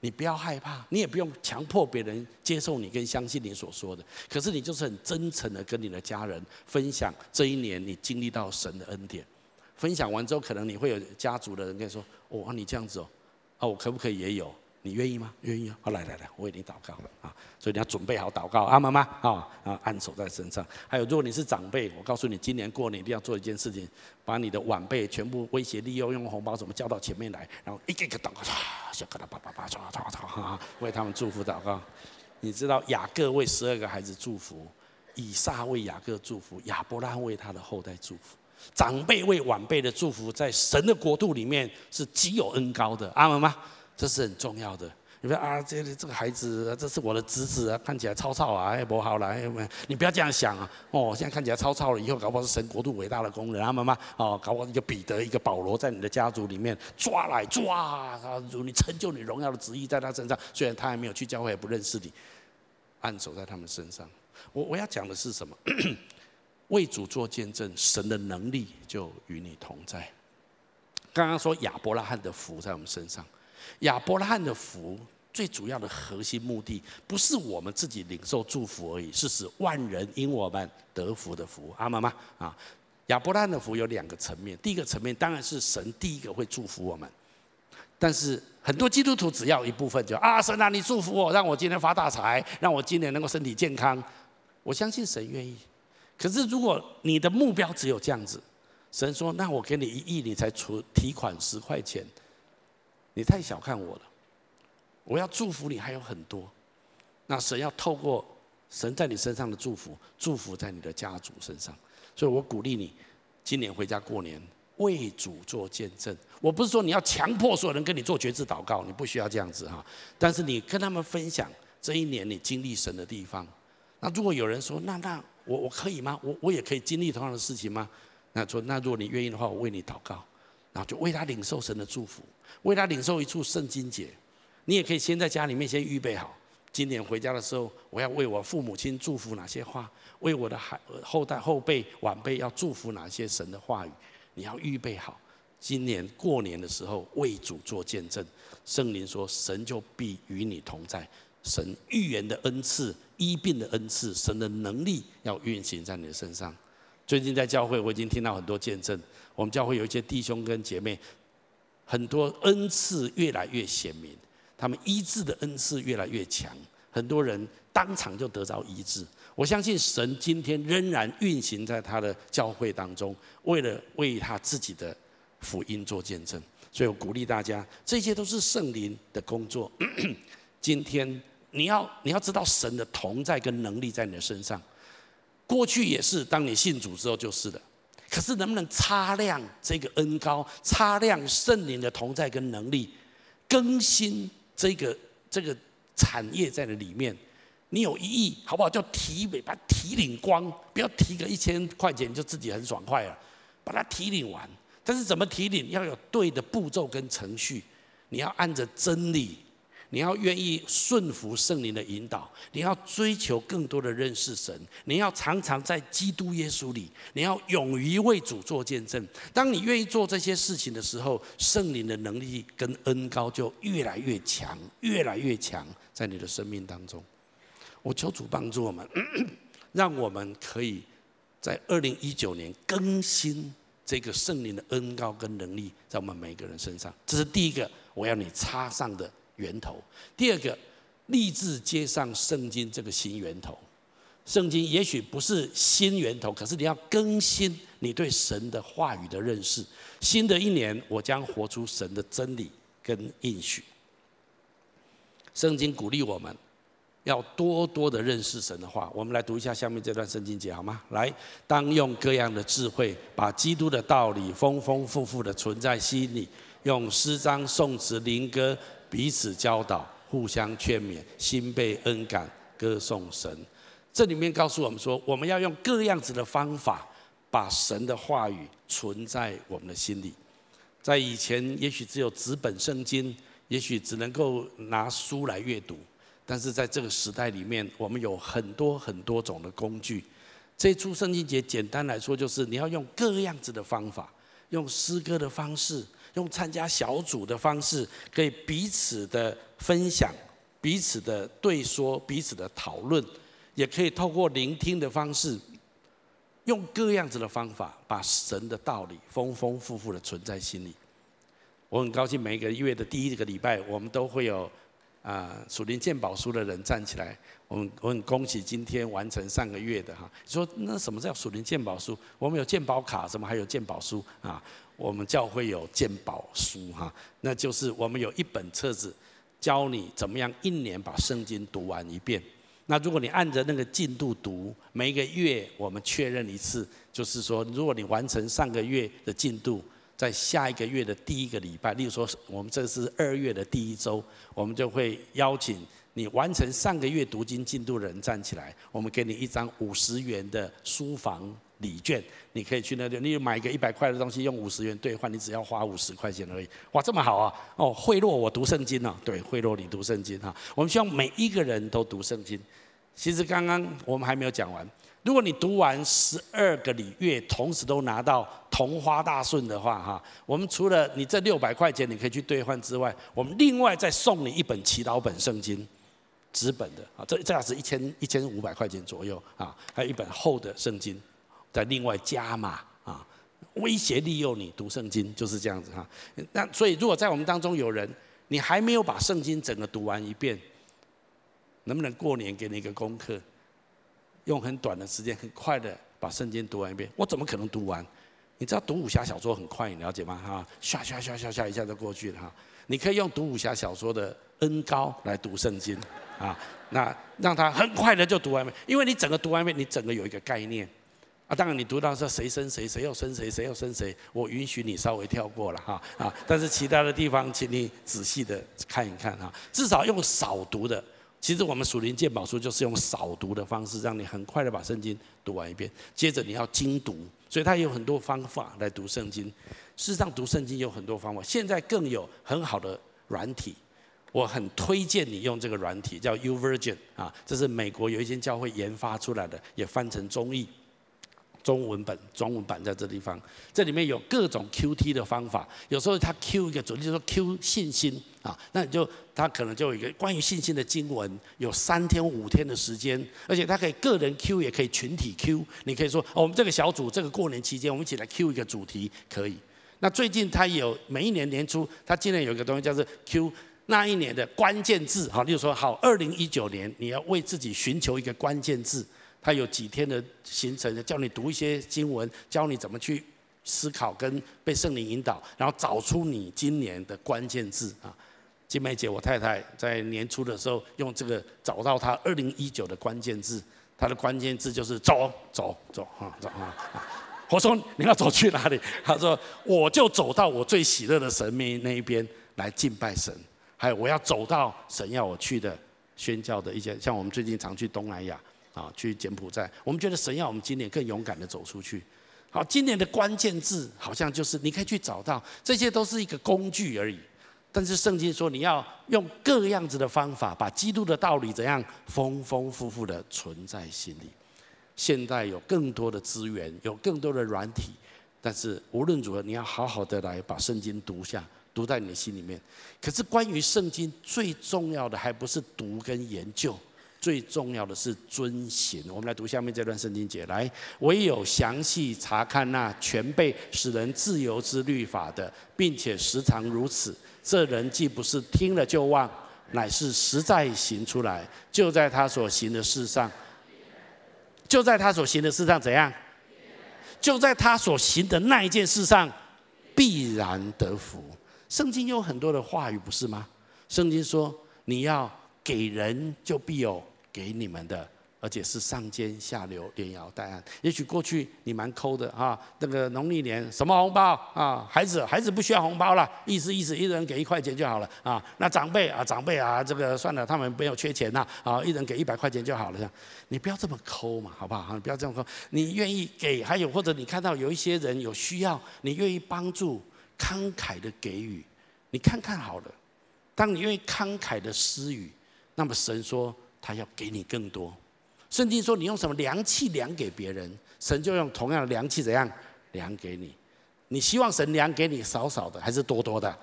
你不要害怕，你也不用强迫别人接受你跟相信你所说的。可是你就是很真诚的跟你的家人分享这一年你经历到神的恩典。分享完之后，可能你会有家族的人跟你说：“哦，你这样子哦，啊，我可不可以也有？”你愿意吗？愿意啊！好，来来来，我为你祷告啊！所以你要准备好祷告啊，妈妈啊啊，按手在身上。还有，如果你是长辈，我告诉你，今年过年一定要做一件事情，把你的晚辈全部威胁利诱，用红包怎么叫到前面来，然后一个一个祷告，小疙瘩叭叭叭，唰唰唰哈，为他们祝福祷告。你知道雅各为十二个孩子祝福，以撒为雅各祝福，亚伯拉罕为他的后代祝福。长辈为晚辈的祝福，在神的国度里面是极有恩高的，阿门吗？这是很重要的。你说啊，这这个孩子，这是我的侄子啊，看起来超超啊，哎，不好了，哎，你不要这样想啊。哦，现在看起来超超了，以后搞不好是神国度伟大的工人，啊妈妈哦，搞不好一个彼得，一个保罗，在你的家族里面抓来抓，他如你成就你荣耀的旨意在他身上。虽然他还没有去教会，也不认识你，按手在他们身上。我我要讲的是什么？为主做见证，神的能力就与你同在。刚刚说亚伯拉罕的福在我们身上。亚伯拉罕的福最主要的核心目的，不是我们自己领受祝福而已，是使万人因我们得福的福。阿们吗？啊，亚伯拉罕的福有两个层面，第一个层面当然是神第一个会祝福我们，但是很多基督徒只要一部分就啊，神啊，你祝福我，让我今天发大财，让我今年能够身体健康。我相信神愿意，可是如果你的目标只有这样子，神说，那我给你一亿，你才出提款十块钱。你太小看我了，我要祝福你还有很多，那神要透过神在你身上的祝福，祝福在你的家族身上，所以我鼓励你，今年回家过年为主做见证。我不是说你要强迫所有人跟你做决志祷告，你不需要这样子哈，但是你跟他们分享这一年你经历神的地方。那如果有人说，那那我我可以吗？我我也可以经历同样的事情吗？那说那如果你愿意的话，我为你祷告。然后就为他领受神的祝福，为他领受一处圣经节。你也可以先在家里面先预备好，今年回家的时候，我要为我父母亲祝福哪些话，为我的孩后代后辈晚辈要祝福哪些神的话语，你要预备好。今年过年的时候为主做见证，圣灵说神就必与你同在，神预言的恩赐、医病的恩赐、神的能力要运行在你的身上。最近在教会，我已经听到很多见证，我们教会有一些弟兄跟姐妹，很多恩赐越来越显明，他们医治的恩赐越来越强，很多人当场就得着医治。我相信神今天仍然运行在他的教会当中，为了为他自己的福音做见证。所以我鼓励大家，这些都是圣灵的工作。今天你要你要知道神的同在跟能力在你的身上，过去也是，当你信主之后就是的。可是能不能擦亮这个恩膏，擦亮圣灵的同在跟能力，更新这个这个产业在的里面？你有一亿，好不好？就提尾把它提领光，不要提个一千块钱就自己很爽快了，把它提领完。但是怎么提领？要有对的步骤跟程序，你要按着真理，你要愿意顺服圣灵的引导，你要追求更多的认识神，你要常常在基督耶稣里，你要勇于为主做见证。当你愿意做这些事情的时候，圣灵的能力跟恩高就越来越强，越来越强，在你的生命当中。我求主帮助我们，让我们可以在二零一九年更新这个圣灵的恩高跟能力在我们每个人身上。这是第一个我要你插上的源头。第二个，立志接上圣经这个新源头。圣经也许不是新源头，可是你要更新你对神的话语的认识。新的一年，我将活出神的真理跟应许。圣经鼓励我们。要多多的认识神的话，我们来读一下下面这段圣经节好吗？来，当用各样的智慧，把基督的道理丰丰富富的存在心里，用诗章、颂词、灵歌彼此教导，互相劝勉，心被恩感，歌颂神。这里面告诉我们说，我们要用各样子的方法，把神的话语存在我们的心里。在以前，也许只有纸本圣经，也许只能够拿书来阅读。但是在这个时代里面，我们有很多很多种的工具。这出圣经节简单来说，就是你要用各样子的方法，用诗歌的方式，用参加小组的方式，可以彼此的分享、彼此的对说、彼此的讨论，也可以透过聆听的方式，用各样子的方法，把神的道理丰丰富富的存在心里。我很高兴，每个月的第一个礼拜，我们都会有。啊，属灵鉴宝书的人站起来，我们我很恭喜今天完成上个月的哈。说那什么叫属灵鉴宝书？我们有鉴宝卡，什么还有鉴宝书啊？我们教会有鉴宝书哈，那就是我们有一本册子，教你怎么样一年把圣经读完一遍。那如果你按着那个进度读，每一个月我们确认一次，就是说如果你完成上个月的进度。在下一个月的第一个礼拜，例如说，我们这是二月的第一周，我们就会邀请你完成上个月读经进度的人站起来，我们给你一张五十元的书房礼券，你可以去那里，你买一个一百块的东西，用五十元兑换，你只要花五十块钱而已。哇，这么好啊！哦，贿赂我读圣经啊？对，贿赂你读圣经哈。我们希望每一个人都读圣经。其实刚刚我们还没有讲完。如果你读完十二个礼月，同时都拿到同花大顺的话，哈，我们除了你这六百块钱你可以去兑换之外，我们另外再送你一本祈祷本圣经，纸本的啊，这这样子一千一千五百块钱左右啊，还有一本厚的圣经，再另外加码啊，威胁利诱你读圣经就是这样子哈。那所以如果在我们当中有人，你还没有把圣经整个读完一遍，能不能过年给你一个功课？用很短的时间，很快的把圣经读完一遍。我怎么可能读完？你知道读武侠小说很快，你了解吗？哈，唰唰唰唰唰一下就过去了哈。你可以用读武侠小说的恩高来读圣经，啊，那让他很快的就读完一遍，因为你整个读完一遍，你整个有一个概念。啊，当然你读到说谁生谁，谁又生谁，谁又生谁，我允许你稍微跳过了哈啊，但是其他的地方，请你仔细的看一看哈，至少用少读的。其实我们属灵鉴宝书就是用少读的方式，让你很快的把圣经读完一遍。接着你要精读，所以它有很多方法来读圣经。事实上，读圣经有很多方法，现在更有很好的软体。我很推荐你用这个软体，叫 U Version 啊，这是美国有一间教会研发出来的，也翻成中译。中文本、中文版在这地方，这里面有各种 QT 的方法。有时候他 Q 一个主题，就是说 Q 信心啊，那你就他可能就有一个关于信心的经文，有三天五天的时间，而且他可以个人 Q，也可以群体 Q。你可以说，哦，我们这个小组这个过年期间，我们一起来 Q 一个主题，可以。那最近他有每一年年初，他今年有一个东西叫做 Q 那一年的关键字，好，例如说，好，二零一九年你要为自己寻求一个关键字。他有几天的行程，教你读一些经文，教你怎么去思考跟被圣灵引导，然后找出你今年的关键字啊。金梅姐，我太太在年初的时候用这个找到她二零一九的关键字，她的关键字就是走走走啊走啊。我说你要走去哪里？她说我就走到我最喜乐的神面那一边来敬拜神，还有我要走到神要我去的宣教的一些，像我们最近常去东南亚。啊，去柬埔寨，我们觉得神要我们今年更勇敢的走出去。好，今年的关键字好像就是你可以去找到，这些都是一个工具而已。但是圣经说你要用各样子的方法，把基督的道理怎样丰丰富富的存在心里。现在有更多的资源，有更多的软体，但是无论如何，你要好好的来把圣经读下，读在你的心里面。可是关于圣经最重要的，还不是读跟研究。最重要的是遵行。我们来读下面这段圣经节，来，唯有详细查看那全备使人自由之律法的，并且时常如此，这人既不是听了就忘，乃是实在行出来，就在他所行的事上，就在他所行的事上怎样？就在他所行的那一件事上，必然得福。圣经有很多的话语，不是吗？圣经说你要。给人就必有给你们的，而且是上尖下流，连摇带按。也许过去你蛮抠的啊，那个农历年什么红包啊？孩子孩子不需要红包了，意思意思，一人给一块钱就好了啊。那长辈啊长辈啊，这个算了，他们没有缺钱呐啊，一人给一百块钱就好了。这样，你不要这么抠嘛，好不好？你不要这么抠。你愿意给，还有或者你看到有一些人有需要，你愿意帮助，慷慨的给予，你看看好了。当你愿意慷慨的施予。那么神说他要给你更多，圣经说你用什么量器量给别人，神就用同样的量器怎样量给你？你希望神量给你少少的还是多多的？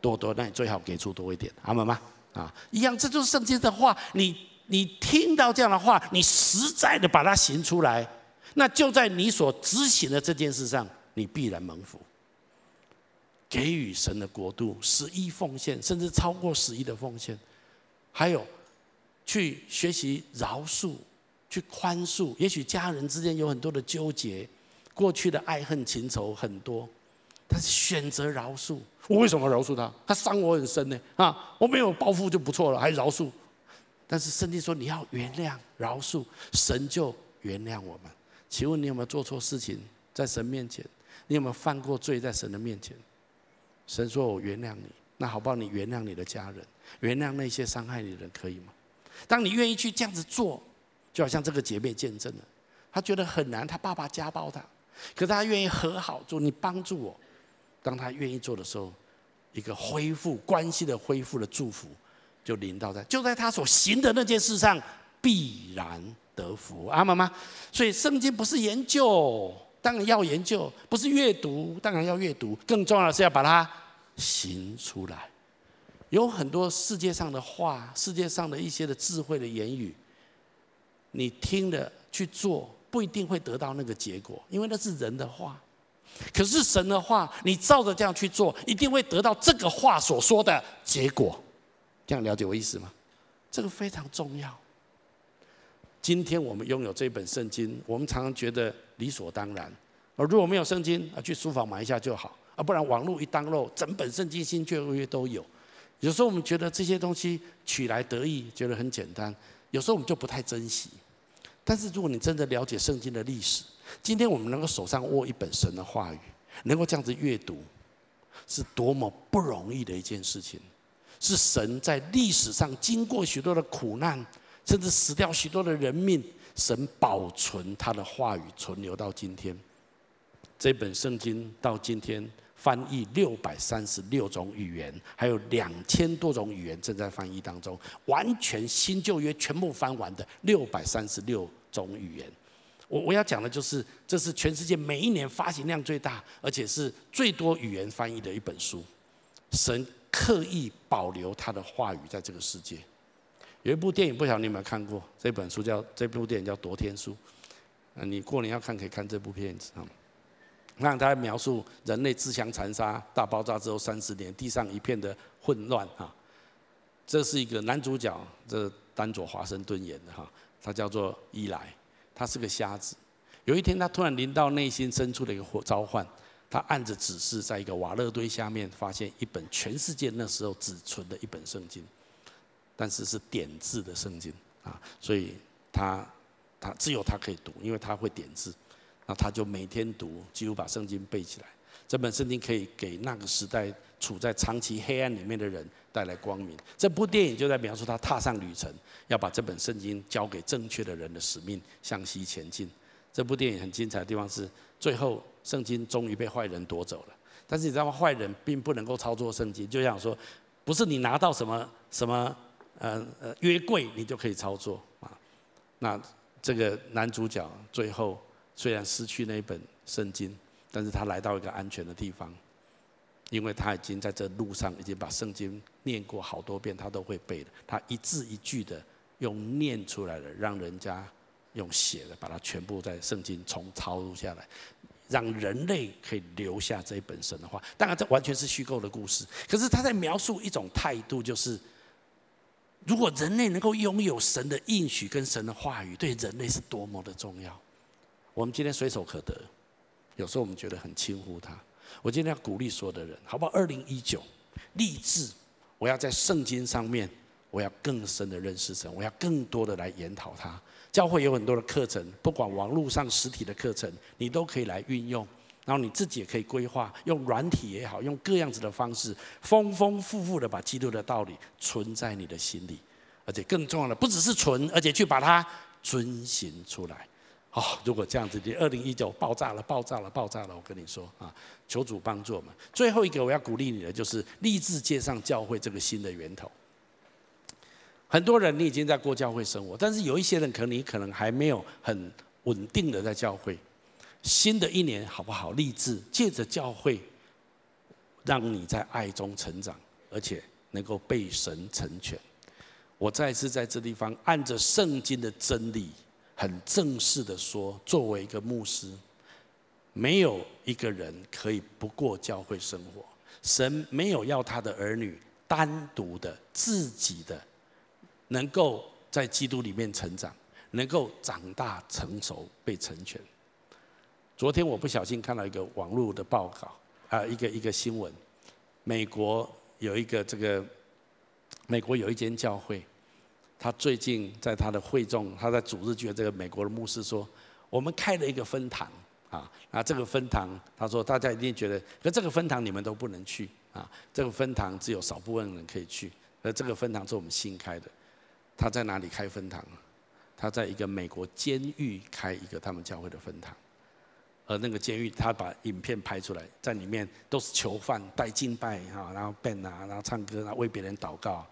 多多，那你最好给出多一点，阿们吗？啊，一样，这就是圣经的话。你你听到这样的话，你实在的把它行出来，那就在你所执行的这件事上，你必然蒙福。给予神的国度，十一奉献，甚至超过十一的奉献。还有，去学习饶恕，去宽恕。也许家人之间有很多的纠结，过去的爱恨情仇很多，但是选择饶恕。我为什么饶恕他？他伤我很深呢。啊，我没有报复就不错了，还饶恕。但是圣经说你要原谅、饶恕，神就原谅我们。请问你有没有做错事情在神面前？你有没有犯过罪在神的面前？神说我原谅你。那好不好？你原谅你的家人，原谅那些伤害你的人，可以吗？当你愿意去这样子做，就好像这个姐妹见证了，她觉得很难，她爸爸家暴她，可是她愿意和好做，你帮助我。当她愿意做的时候，一个恢复关系的恢复的祝福就临到在，就在她所行的那件事上必然得福，阿妈妈？所以圣经不是研究，当然要研究；不是阅读，当然要阅读。更重要的是要把它。行出来，有很多世界上的话，世界上的一些的智慧的言语，你听了去做，不一定会得到那个结果，因为那是人的话。可是神的话，你照着这样去做，一定会得到这个话所说的结果。这样了解我意思吗？这个非常重要。今天我们拥有这本圣经，我们常常觉得理所当然。而如果没有圣经，啊，去书房买一下就好。啊，不然网络一当漏整本圣经新旧约都有。有时候我们觉得这些东西取来得意，觉得很简单；有时候我们就不太珍惜。但是如果你真的了解圣经的历史，今天我们能够手上握一本神的话语，能够这样子阅读，是多么不容易的一件事情。是神在历史上经过许多的苦难，甚至死掉许多的人命，神保存他的话语存留到今天。这本圣经到今天。翻译六百三十六种语言，还有两千多种语言正在翻译当中，完全新旧约全部翻完的六百三十六种语言。我我要讲的就是，这是全世界每一年发行量最大，而且是最多语言翻译的一本书。神刻意保留他的话语在这个世界。有一部电影，不晓得你有没有看过？这本书叫这部电影叫《夺天书》。你过年要看，可以看这部片子啊。那他描述人类自相残杀，大爆炸之后三十年，地上一片的混乱啊。这是一个男主角，这丹佐华盛顿演的哈，他叫做伊莱。他是个瞎子，有一天他突然临到内心深处的一个召唤，他按着指示，在一个瓦勒堆下面发现一本全世界那时候只存的一本圣经，但是是点字的圣经啊，所以他他只有他可以读，因为他会点字，那他就每天读，几乎把圣经背起来。这本圣经可以给那个时代处在长期黑暗里面的人带来光明。这部电影就在描述他踏上旅程，要把这本圣经交给正确的人的使命，向西前进。这部电影很精彩的地方是，最后圣经终于被坏人夺走了。但是你知道吗？坏人并不能够操作圣经，就像说，不是你拿到什么什么呃呃约柜，你就可以操作啊。那这个男主角最后虽然失去那一本圣经。但是他来到一个安全的地方，因为他已经在这路上已经把圣经念过好多遍，他都会背了。他一字一句的用念出来的，让人家用写的把它全部在圣经重抄录下来，让人类可以留下这一本神的话。当然，这完全是虚构的故事，可是他在描述一种态度，就是如果人类能够拥有神的应许跟神的话语，对人类是多么的重要。我们今天随手可得。有时候我们觉得很轻忽他。我今天要鼓励所有的人，好不好？二零一九，立志，我要在圣经上面，我要更深的认识神，我要更多的来研讨它。教会有很多的课程，不管网络上实体的课程，你都可以来运用。然后你自己也可以规划，用软体也好，用各样子的方式，丰丰富富的把基督的道理存在你的心里，而且更重要的，不只是存，而且去把它遵行出来。哦，如果这样子，你二零一九爆炸了，爆炸了，爆炸了！我跟你说啊，求主帮助我们。最后一个我要鼓励你的，就是立志接上教会这个新的源头。很多人你已经在过教会生活，但是有一些人可能你可能还没有很稳定的在教会。新的一年好不好？立志借着教会，让你在爱中成长，而且能够被神成全。我再次在这地方按着圣经的真理。很正式的说，作为一个牧师，没有一个人可以不过教会生活。神没有要他的儿女单独的、自己的，能够在基督里面成长，能够长大成熟、被成全。昨天我不小心看到一个网络的报告，啊，一个一个新闻，美国有一个这个，美国有一间教会。他最近在他的会众，他在主日聚会，这个美国的牧师说：“我们开了一个分堂啊，那这个分堂，他说大家一定觉得，可这个分堂你们都不能去啊，这个分堂只有少部分人可以去。而这个分堂是我们新开的，他在哪里开分堂？他在一个美国监狱开一个他们教会的分堂，而那个监狱他把影片拍出来，在里面都是囚犯带敬拜哈，然后 ban 啊，然后唱歌，然后为别人祷告。”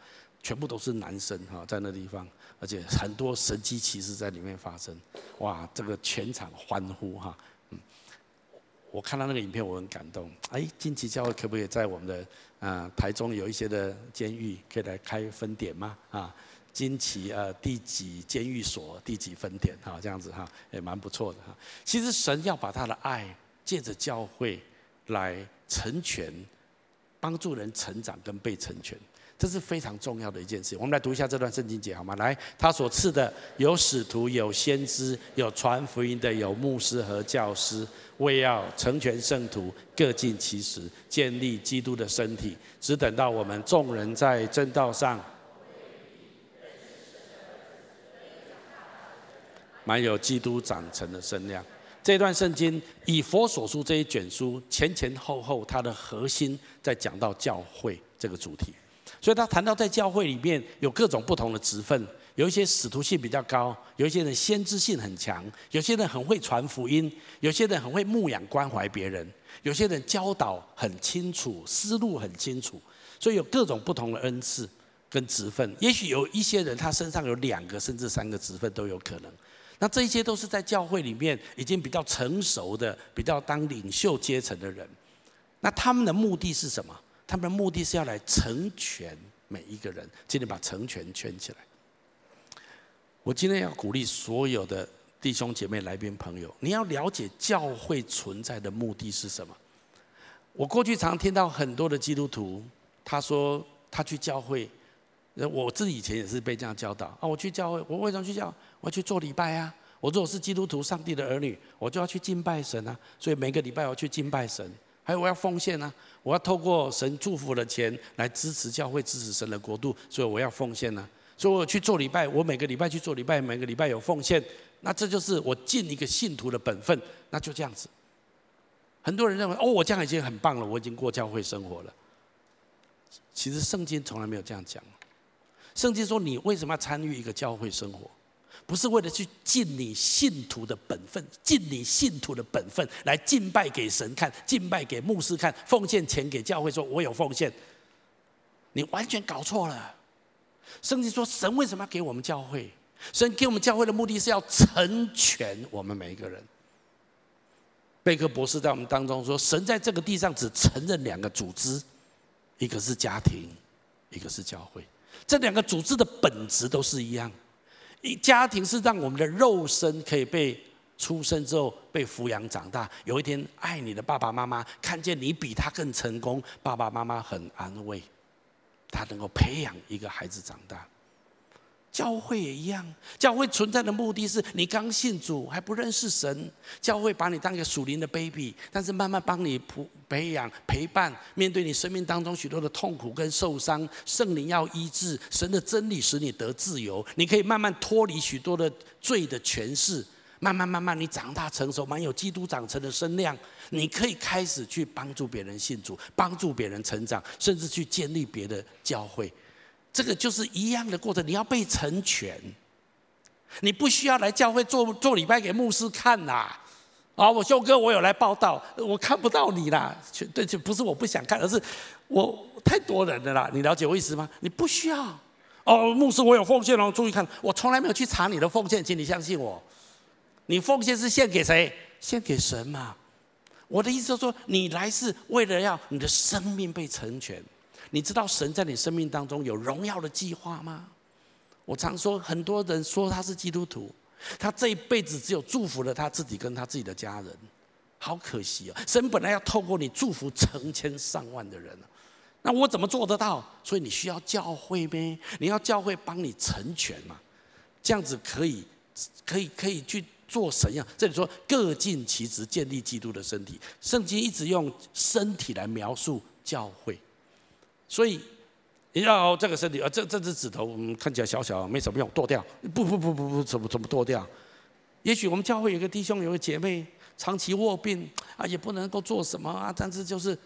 全部都是男生哈，在那地方，而且很多神迹奇事在里面发生，哇，这个全场欢呼哈，嗯，我看到那个影片，我很感动。哎，金旗教会可不可以在我们的啊台中有一些的监狱可以来开分点吗？啊，金旗呃第几监狱所第几分点哈，这样子哈也蛮不错的哈。其实神要把他的爱借着教会来成全，帮助人成长跟被成全。这是非常重要的一件事。我们来读一下这段圣经节，好吗？来，他所赐的有使徒，有先知，有传福音的，有牧师和教师，为要成全圣徒，各尽其职，建立基督的身体。只等到我们众人在正道上，满有基督长成的身量。这段圣经以佛所书这一卷书前前后后，它的核心在讲到教会这个主题。所以他谈到在教会里面有各种不同的职分，有一些使徒性比较高，有一些人先知性很强，有些人很会传福音，有些人很会牧养关怀别人，有些人教导很清楚，思路很清楚，所以有各种不同的恩赐跟职分。也许有一些人他身上有两个甚至三个职分都有可能。那这一些都是在教会里面已经比较成熟的、比较当领袖阶层的人。那他们的目的是什么？他们的目的是要来成全每一个人。今天把成全圈起来。我今天要鼓励所有的弟兄姐妹、来宾朋友，你要了解教会存在的目的是什么。我过去常听到很多的基督徒，他说他去教会。我自己以前也是被这样教导啊！我去教会，我为什么去教？我要去做礼拜啊！我如果是基督徒，上帝的儿女，我就要去敬拜神啊！所以每个礼拜我去敬拜神，还有我要奉献啊！我要透过神祝福的钱来支持教会，支持神的国度，所以我要奉献啊！所以我去做礼拜，我每个礼拜去做礼拜，每个礼拜有奉献，那这就是我尽一个信徒的本分，那就这样子。很多人认为哦，我这样已经很棒了，我已经过教会生活了。其实圣经从来没有这样讲。圣经说：“你为什么要参与一个教会生活？不是为了去尽你信徒的本分，尽你信徒的本分来敬拜给神看，敬拜给牧师看，奉献钱给教会，说我有奉献。你完全搞错了。圣经说，神为什么要给我们教会？神给我们教会的目的是要成全我们每一个人。贝克博士在我们当中说，神在这个地上只承认两个组织，一个是家庭，一个是教会。”这两个组织的本质都是一样，家庭是让我们的肉身可以被出生之后被抚养长大。有一天，爱你的爸爸妈妈看见你比他更成功，爸爸妈妈很安慰，他能够培养一个孩子长大。教会也一样，教会存在的目的是你刚信主还不认识神，教会把你当一个属灵的 baby，但是慢慢帮你培培养陪伴，面对你生命当中许多的痛苦跟受伤，圣灵要医治，神的真理使你得自由，你可以慢慢脱离许多的罪的权势，慢慢慢慢你长大成熟，满有基督长成的身量，你可以开始去帮助别人信主，帮助别人成长，甚至去建立别的教会。这个就是一样的过程，你要被成全，你不需要来教会做做礼拜给牧师看呐。啊，我修哥，我有来报道，我看不到你啦。对，就不是我不想看，而是我太多人了啦。你了解我意思吗？你不需要。哦，牧师，我有奉献哦。注意看，我从来没有去查你的奉献，请你相信我。你奉献是献给谁？献给神嘛。我的意思就是说，你来是为了要你的生命被成全。你知道神在你生命当中有荣耀的计划吗？我常说，很多人说他是基督徒，他这一辈子只有祝福了他自己跟他自己的家人，好可惜啊！神本来要透过你祝福成千上万的人，那我怎么做得到？所以你需要教会呗，你要教会帮你成全嘛，这样子可以，可以，可以去做神样。这里说各尽其职，建立基督的身体。圣经一直用身体来描述教会。所以，你要这个身体，啊，这这只指头，嗯，看起来小小，没什么用，剁掉。不不不不不，怎么怎么剁掉？也许我们教会有个弟兄，有个姐妹，长期卧病啊，也不能够做什么啊。但是就是，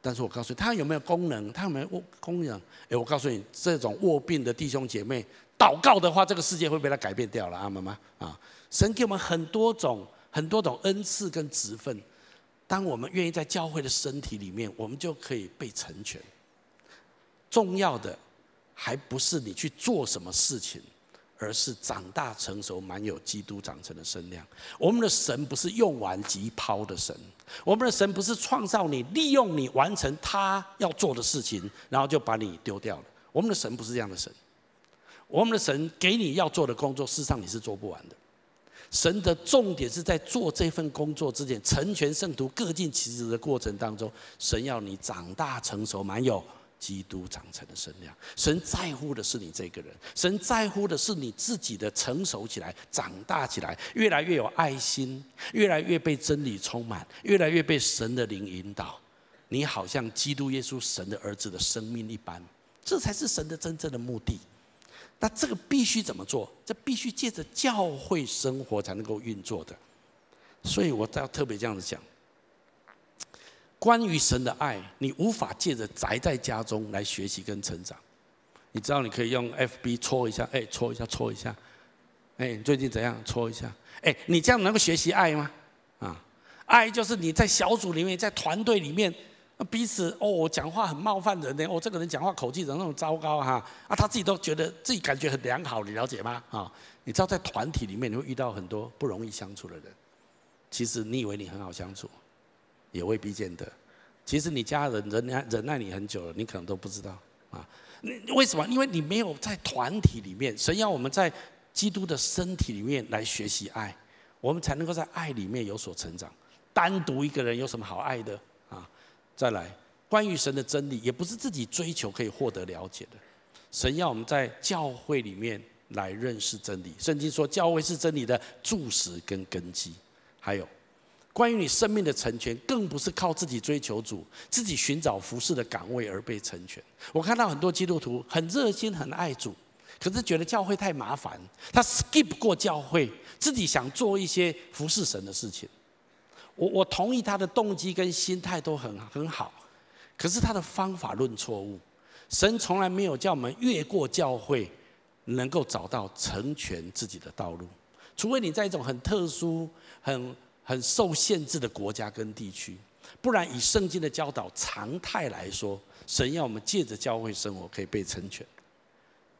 但是我告诉你，他有没有功能？他有没有功能？哎，我告诉你，这种卧病的弟兄姐妹，祷告的话，这个世界会被他改变掉了啊，妈妈啊！神给我们很多种很多种恩赐跟职分，当我们愿意在教会的身体里面，我们就可以被成全。重要的还不是你去做什么事情，而是长大成熟，满有基督长成的身量。我们的神不是用完即抛的神，我们的神不是创造你，利用你完成他要做的事情，然后就把你丢掉了。我们的神不是这样的神，我们的神给你要做的工作，事实上你是做不完的。神的重点是在做这份工作之前，成全圣徒各尽其职的过程当中，神要你长大成熟，满有。基督长成的身量，神在乎的是你这个人，神在乎的是你自己的成熟起来、长大起来，越来越有爱心，越来越被真理充满，越来越被神的灵引导。你好像基督耶稣神的儿子的生命一般，这才是神的真正的目的。那这个必须怎么做？这必须借着教会生活才能够运作的。所以我要特别这样子讲。关于神的爱，你无法借着宅在家中来学习跟成长。你知道，你可以用 FB 戳一下，哎，戳一下，戳一下，哎，最近怎样？戳一下，哎，你这样能够学习爱吗？啊，爱就是你在小组里面，在团队里面，彼此哦，我讲话很冒犯人呢。哦，这个人讲话口气怎么那么糟糕哈？啊，他自己都觉得自己感觉很良好，你了解吗？啊，你知道在团体里面你会遇到很多不容易相处的人。其实你以为你很好相处，也未必见得。其实你家人忍耐忍耐你很久了，你可能都不知道啊。为什么？因为你没有在团体里面。神要我们在基督的身体里面来学习爱，我们才能够在爱里面有所成长。单独一个人有什么好爱的啊？再来，关于神的真理，也不是自己追求可以获得了解的。神要我们在教会里面来认识真理。圣经说，教会是真理的柱石跟根基。还有，关于你生命的成全，更不是靠自己追求主、自己寻找服侍的岗位而被成全。我看到很多基督徒很热心、很爱主，可是觉得教会太麻烦，他 skip 过教会，自己想做一些服侍神的事情。我我同意他的动机跟心态都很很好，可是他的方法论错误。神从来没有叫我们越过教会，能够找到成全自己的道路，除非你在一种很特殊、很很受限制的国家跟地区，不然以圣经的教导常态来说，神要我们借着教会生活可以被成全。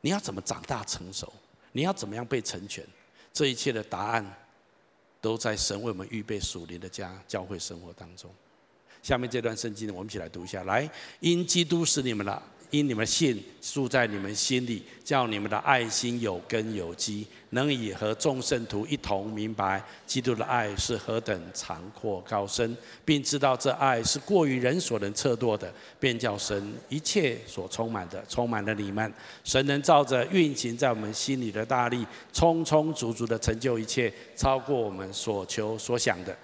你要怎么长大成熟？你要怎么样被成全？这一切的答案。都在神为我们预备属灵的家，教会生活当中。下面这段圣经，我们一起来读一下。来，因基督是你们的。因你们信住在你们心里，叫你们的爱心有根有基，能以和众圣徒一同明白基督的爱是何等长阔高深，并知道这爱是过于人所能测度的，便叫神一切所充满的充满了你们。神能照着运行在我们心里的大力，充充足足的成就一切，超过我们所求所想的。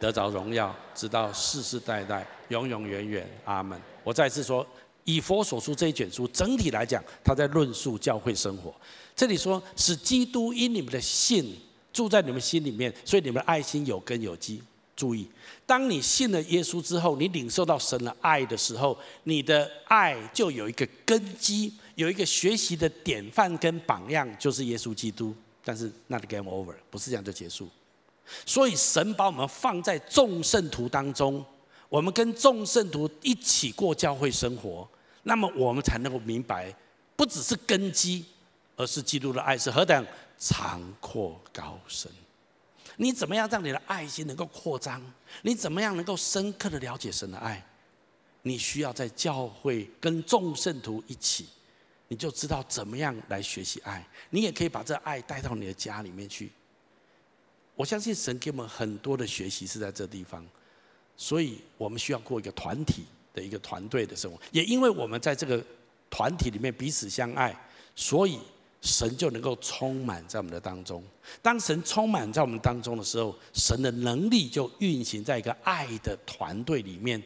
得着荣耀，直到世世代代，永永远远，阿门。我再次说，以佛所书这一卷书，整体来讲，他在论述教会生活。这里说，使基督因你们的信住在你们心里面，所以你们的爱心有根有基。注意，当你信了耶稣之后，你领受到神的爱的时候，你的爱就有一个根基，有一个学习的典范跟榜样，就是耶稣基督。但是那 game over，不是这样就结束。所以神把我们放在众圣徒当中，我们跟众圣徒一起过教会生活，那么我们才能够明白，不只是根基，而是基督的爱是何等长阔高深。你怎么样让你的爱心能够扩张？你怎么样能够深刻的了解神的爱？你需要在教会跟众圣徒一起，你就知道怎么样来学习爱。你也可以把这爱带到你的家里面去。我相信神给我们很多的学习是在这地方，所以我们需要过一个团体的一个团队的生活。也因为我们在这个团体里面彼此相爱，所以神就能够充满在我们的当中。当神充满在我们当中的时候，神的能力就运行在一个爱的团队里面。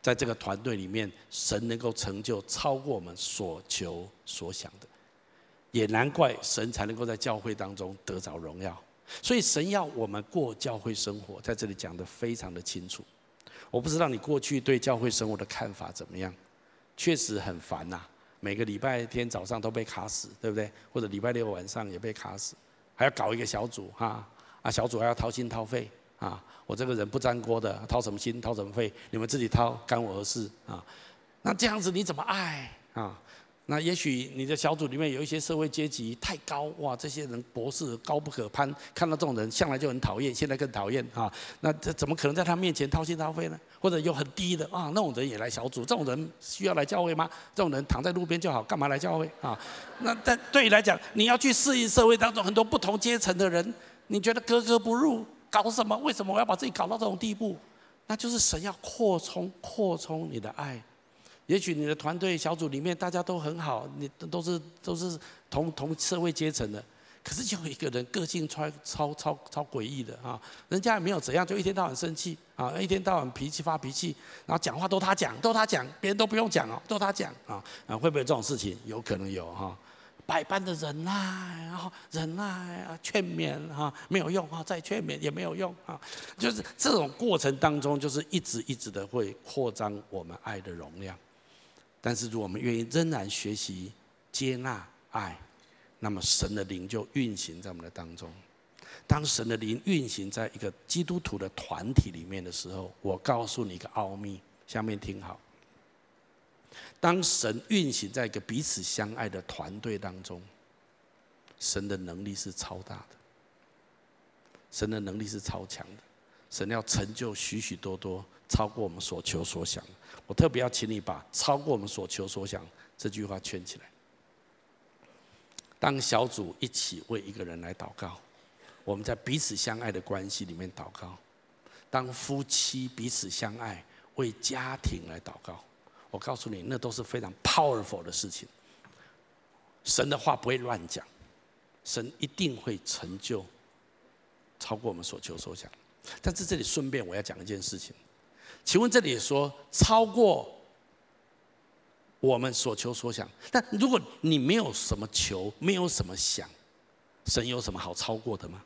在这个团队里面，神能够成就超过我们所求所想的。也难怪神才能够在教会当中得着荣耀。所以神要我们过教会生活，在这里讲得非常的清楚。我不知道你过去对教会生活的看法怎么样，确实很烦呐。每个礼拜天早上都被卡死，对不对？或者礼拜六晚上也被卡死，还要搞一个小组哈啊，小组还要掏心掏肺啊。我这个人不沾锅的，掏什么心掏什么肺，你们自己掏，干我何事啊？那这样子你怎么爱啊？那也许你的小组里面有一些社会阶级太高哇，这些人博士高不可攀，看到这种人向来就很讨厌，现在更讨厌啊。那这怎么可能在他面前掏心掏肺呢？或者有很低的啊，那种人也来小组，这种人需要来教会吗？这种人躺在路边就好，干嘛来教会啊？那但对你来讲，你要去适应社会当中很多不同阶层的人，你觉得格格不入，搞什么？为什么我要把自己搞到这种地步？那就是神要扩充扩充你的爱。也许你的团队小组里面大家都很好，你都是都是同同社会阶层的，可是就有一个人个性超超超超诡异的啊，人家也没有怎样，就一天到晚生气啊，一天到晚脾气发脾气，然后讲话都他讲，都他讲，别人都不用讲哦，都他讲啊啊，会不会这种事情？有可能有哈，百般的忍耐，然后忍耐啊，劝勉哈，没有用啊，再劝勉也没有用啊，就是这种过程当中，就是一直一直的会扩张我们爱的容量。但是，如果我们愿意仍然学习接纳爱，那么神的灵就运行在我们的当中。当神的灵运行在一个基督徒的团体里面的时候，我告诉你一个奥秘，下面听好。当神运行在一个彼此相爱的团队当中，神的能力是超大的，神的能力是超强的，神要成就许许多多超过我们所求所想。我特别要请你把“超过我们所求所想”这句话圈起来。当小组一起为一个人来祷告，我们在彼此相爱的关系里面祷告；当夫妻彼此相爱，为家庭来祷告。我告诉你，那都是非常 powerful 的事情。神的话不会乱讲，神一定会成就超过我们所求所想。但是这里顺便我要讲一件事情，请问这里说超过我们所求所想，但如果你没有什么求，没有什么想，神有什么好超过的吗？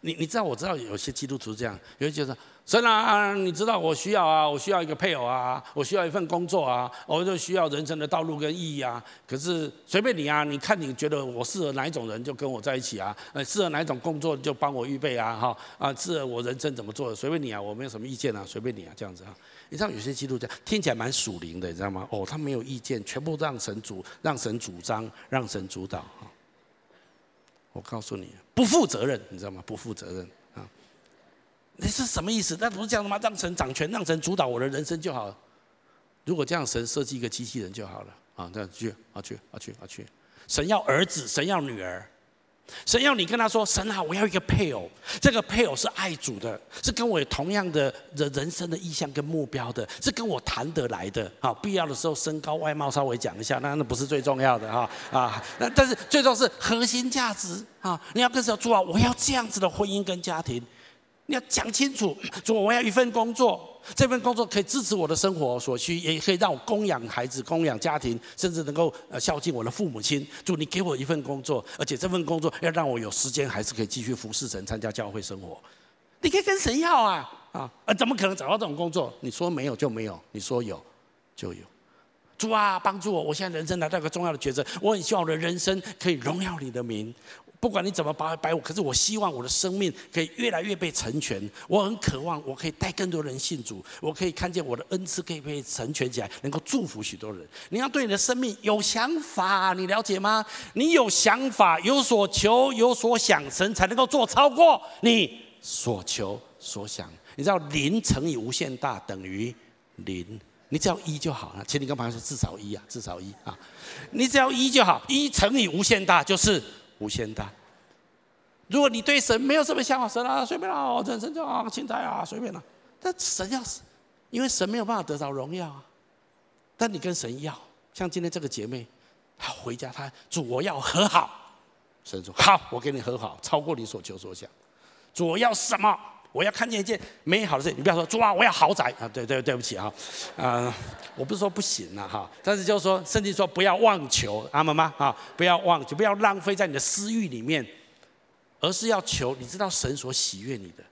你你知道，我知道有些基督徒这样，有些就是神啊，你知道我需要啊，我需要一个配偶啊，我需要一份工作啊，我就需要人生的道路跟意义啊。可是随便你啊，你看你觉得我适合哪一种人就跟我在一起啊，呃，适合哪一种工作就帮我预备啊，哈啊，适合我人生怎么做随便你啊，我没有什么意见啊，随便你啊，这样子啊。你知道有些基督教听起来蛮属灵的，你知道吗？哦，他没有意见，全部让神主，让神主张，让神主导。我告诉你，不负责任，你知道吗？不负责任啊！你是什么意思？那不是这样的吗？让神掌权，让神主导我的人生就好了。如果这样，神设计一个机器人就好了啊！这样去啊去啊去啊去，神要儿子，神要女儿。神要你跟他说：“神啊，我要一个配偶，这个配偶是爱主的，是跟我有同样的人人生的意向跟目标的，是跟我谈得来的。好，必要的时候身高外貌稍微讲一下，那那不是最重要的哈啊。那但是最重要是核心价值啊！你要跟神说啊，我要这样子的婚姻跟家庭，你要讲清楚，说我要一份工作。”这份工作可以支持我的生活所需，也可以让我供养孩子、供养家庭，甚至能够呃孝敬我的父母亲。主，你给我一份工作，而且这份工作要让我有时间，还是可以继续服侍神、参加教会生活。你可以跟神要啊啊！怎么可能找到这种工作？你说没有就没有，你说有就有。主啊，帮助我！我现在人生来到一个重要的抉择，我很希望我的人生可以荣耀你的名。不管你怎么摆摆我，可是我希望我的生命可以越来越被成全。我很渴望，我可以带更多人信主，我可以看见我的恩赐可以被成全起来，能够祝福许多人。你要对你的生命有想法，你了解吗？你有想法，有所求，有所想，神才能够做超过你所求所想。你知道零乘以无限大等于零，你只要一就好了。请你跟朋友说至少一啊，至少一啊，你只要一就好，一乘以无限大就是。无限大。如果你对神没有什么想法，神啊，随便啦，人生就啊，青菜啊，随便啦。但神要是，因为神没有办法得到荣耀啊。但你跟神要，像今天这个姐妹，她回家，她主我要和好。神说好，我跟你和好，超过你所求所想。主我要什么？我要看见一件美好的事。你不要说主啊，我要豪宅啊！对对对不起啊，啊，我不是说不行啊哈，但是就是说圣经说不要妄求，阿们吗？啊，不要妄求，不要浪费在你的私欲里面，而是要求。你知道神所喜悦你的，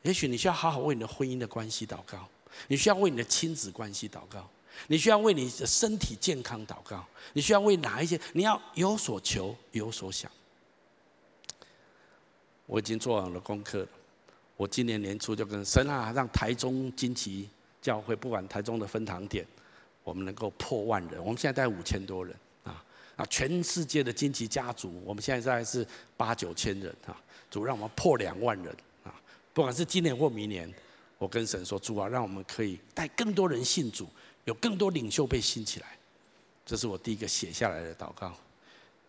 也许你需要好好为你的婚姻的关系祷告，你需要为你的亲子关系祷告，你需要为你的身体健康祷告，你需要为哪一些？你要有所求，有所想。我已经做完了功课了。我今年年初就跟神啊，让台中金旗教会，不管台中的分堂点，我们能够破万人。我们现在大概五千多人啊啊！全世界的金旗家族，我们现在是八九千人啊。主让我们破两万人啊！不管是今年或明年，我跟神说，主啊，让我们可以带更多人信主，有更多领袖被兴起来。这是我第一个写下来的祷告。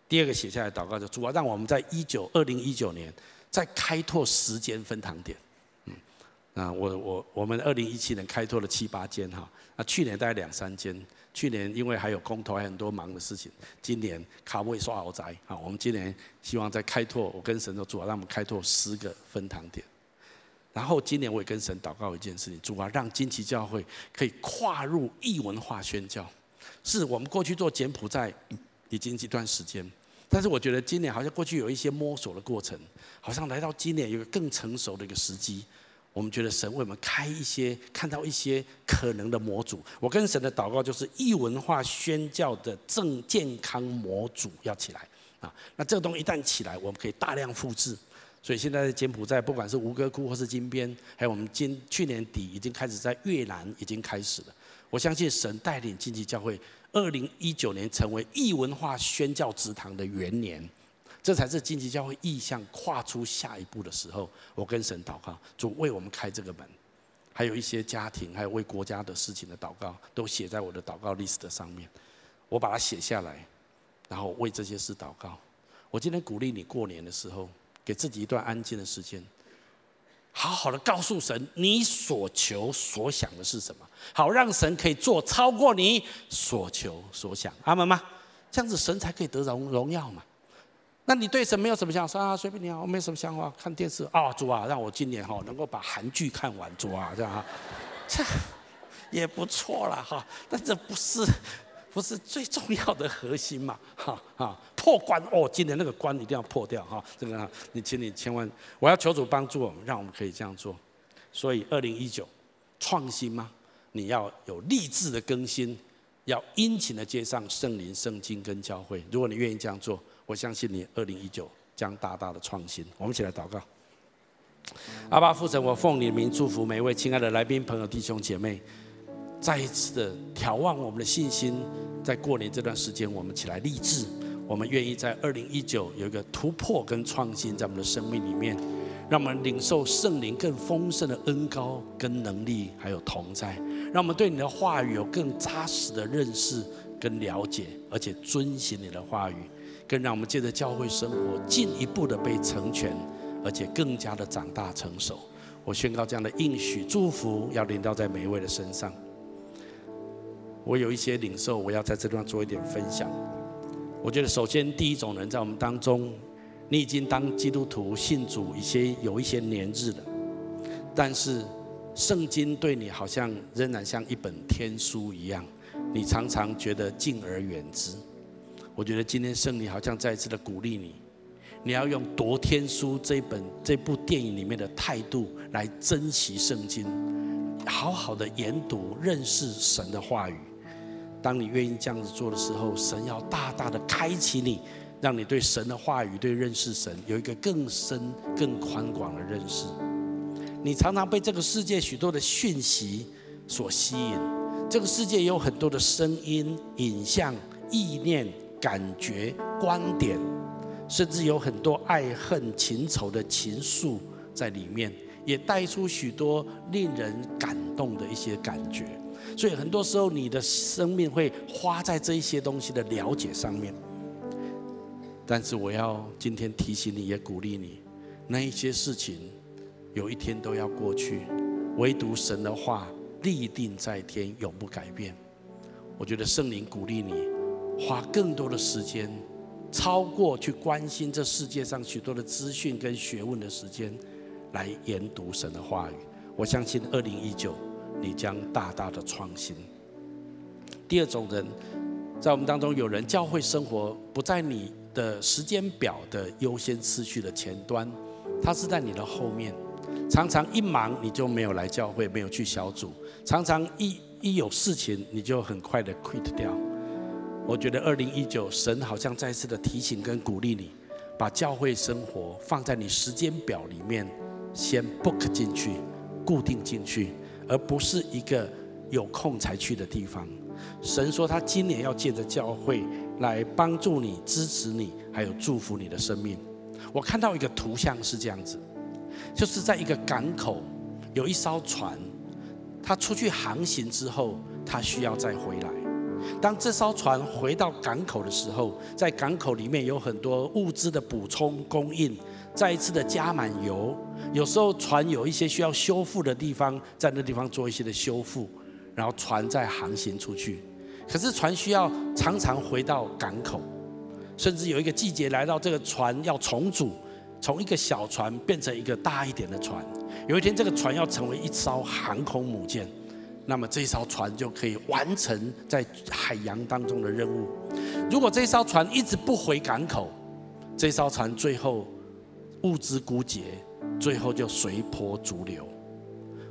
第二个写下来的祷告就主啊，让我们在一九二零一九年。在开拓时间分堂点，嗯，啊，我我我们二零一七年开拓了七八间哈，那去年大概两三间，去年因为还有公投，还有很多忙的事情，今年卡位刷豪宅啊，我们今年希望再开拓，我跟神说主啊，让我们开拓十个分堂点，然后今年我也跟神祷告一件事情，主啊，让金旗教会可以跨入异文化宣教，是我们过去做柬埔寨已经一段时间。但是我觉得今年好像过去有一些摸索的过程，好像来到今年有个更成熟的一个时机。我们觉得神为我们开一些，看到一些可能的模组。我跟神的祷告就是异文化宣教的正健康模组要起来啊。那这个东西一旦起来，我们可以大量复制，所以现在在柬埔寨，不管是吴哥窟或是金边，还有我们今去年底已经开始在越南已经开始了。我相信神带领经济教会，二零一九年成为异文化宣教职堂的元年，这才是近期教会意向跨出下一步的时候。我跟神祷告，主为我们开这个门。还有一些家庭，还有为国家的事情的祷告，都写在我的祷告 list 上面。我把它写下来，然后为这些事祷告。我今天鼓励你，过年的时候给自己一段安静的时间，好好的告诉神你所求所想的是什么，好让神可以做超过你所求所想。阿门吗？这样子神才可以得荣荣耀嘛。那你对神没有什么想法啊？随便你啊，我没什么想法，看电视啊，主啊，让我今年哈能够把韩剧看完，主啊，这样哈，这也不错了哈。但这不是。不是最重要的核心嘛？哈哈，破关哦，今年那个关一定要破掉哈。这个，你请你千万，我要求主帮助我们，让我们可以这样做。所以，二零一九创新吗？你要有立志的更新，要殷勤的接上圣灵、圣经跟教会。如果你愿意这样做，我相信你二零一九将大大的创新。我们一起来祷告。阿爸父神，我奉你的名祝福每一位亲爱的来宾朋友、弟兄姐妹。再一次的眺望我们的信心，在过年这段时间，我们起来立志，我们愿意在二零一九有一个突破跟创新，在我们的生命里面，让我们领受圣灵更丰盛的恩膏跟能力，还有同在，让我们对你的话语有更扎实的认识跟了解，而且遵行你的话语，更让我们借着教会生活进一步的被成全，而且更加的长大成熟。我宣告这样的应许祝福要领到在每一位的身上。我有一些领受，我要在这地方做一点分享。我觉得，首先第一种人在我们当中，你已经当基督徒信主一些有一些年日了，但是圣经对你好像仍然像一本天书一样，你常常觉得敬而远之。我觉得今天圣灵好像再一次的鼓励你，你要用夺天书这本这部电影里面的态度来珍惜圣经，好好的研读认识神的话语。当你愿意这样子做的时候，神要大大的开启你，让你对神的话语、对认识神有一个更深、更宽广的认识。你常常被这个世界许多的讯息所吸引，这个世界有很多的声音、影像、意念、感觉、观点，甚至有很多爱恨情仇的情愫在里面，也带出许多令人感动的一些感觉。所以很多时候，你的生命会花在这一些东西的了解上面。但是我要今天提醒你，也鼓励你，那一些事情，有一天都要过去。唯独神的话立定在天，永不改变。我觉得圣灵鼓励你，花更多的时间，超过去关心这世界上许多的资讯跟学问的时间，来研读神的话语。我相信二零一九。你将大大的创新。第二种人，在我们当中有人教会生活不在你的时间表的优先次序的前端，他是在你的后面。常常一忙你就没有来教会，没有去小组；常常一一有事情你就很快的 quit 掉。我觉得二零一九神好像再次的提醒跟鼓励你，把教会生活放在你时间表里面，先 book 进去，固定进去。而不是一个有空才去的地方。神说他今年要借着教会来帮助你、支持你，还有祝福你的生命。我看到一个图像是这样子，就是在一个港口有一艘船，它出去航行之后，它需要再回来。当这艘船回到港口的时候，在港口里面有很多物资的补充供应。再一次的加满油，有时候船有一些需要修复的地方，在那地方做一些的修复，然后船再航行出去。可是船需要常常回到港口，甚至有一个季节来到，这个船要重组，从一个小船变成一个大一点的船。有一天这个船要成为一艘航空母舰，那么这艘船就可以完成在海洋当中的任务。如果这艘船一直不回港口，这艘船最后。物资枯竭，最后就随波逐流。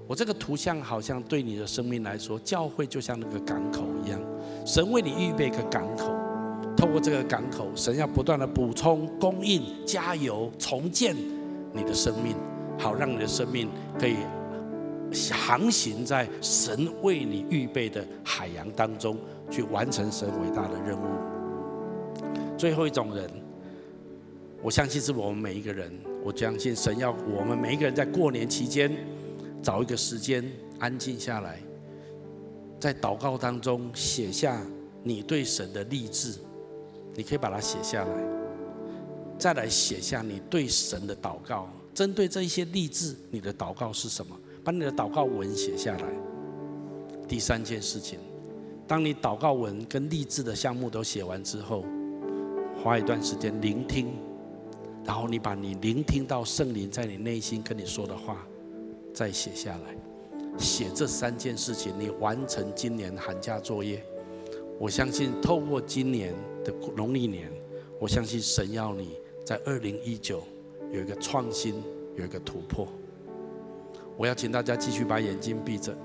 我这个图像好像对你的生命来说，教会就像那个港口一样，神为你预备个港口，透过这个港口，神要不断的补充、供应、加油、重建，你的生命，好让你的生命可以航行在神为你预备的海洋当中，去完成神伟大的任务。最后一种人，我相信是我们每一个人。我相信神要我们每一个人在过年期间找一个时间安静下来，在祷告当中写下你对神的励志，你可以把它写下来，再来写下你对神的祷告。针对这一些励志，你的祷告是什么？把你的祷告文写下来。第三件事情，当你祷告文跟励志的项目都写完之后，花一段时间聆听。然后你把你聆听到圣灵在你内心跟你说的话，再写下来，写这三件事情，你完成今年寒假作业。我相信透过今年的农历年，我相信神要你在二零一九有一个创新，有一个突破。我要请大家继续把眼睛闭着，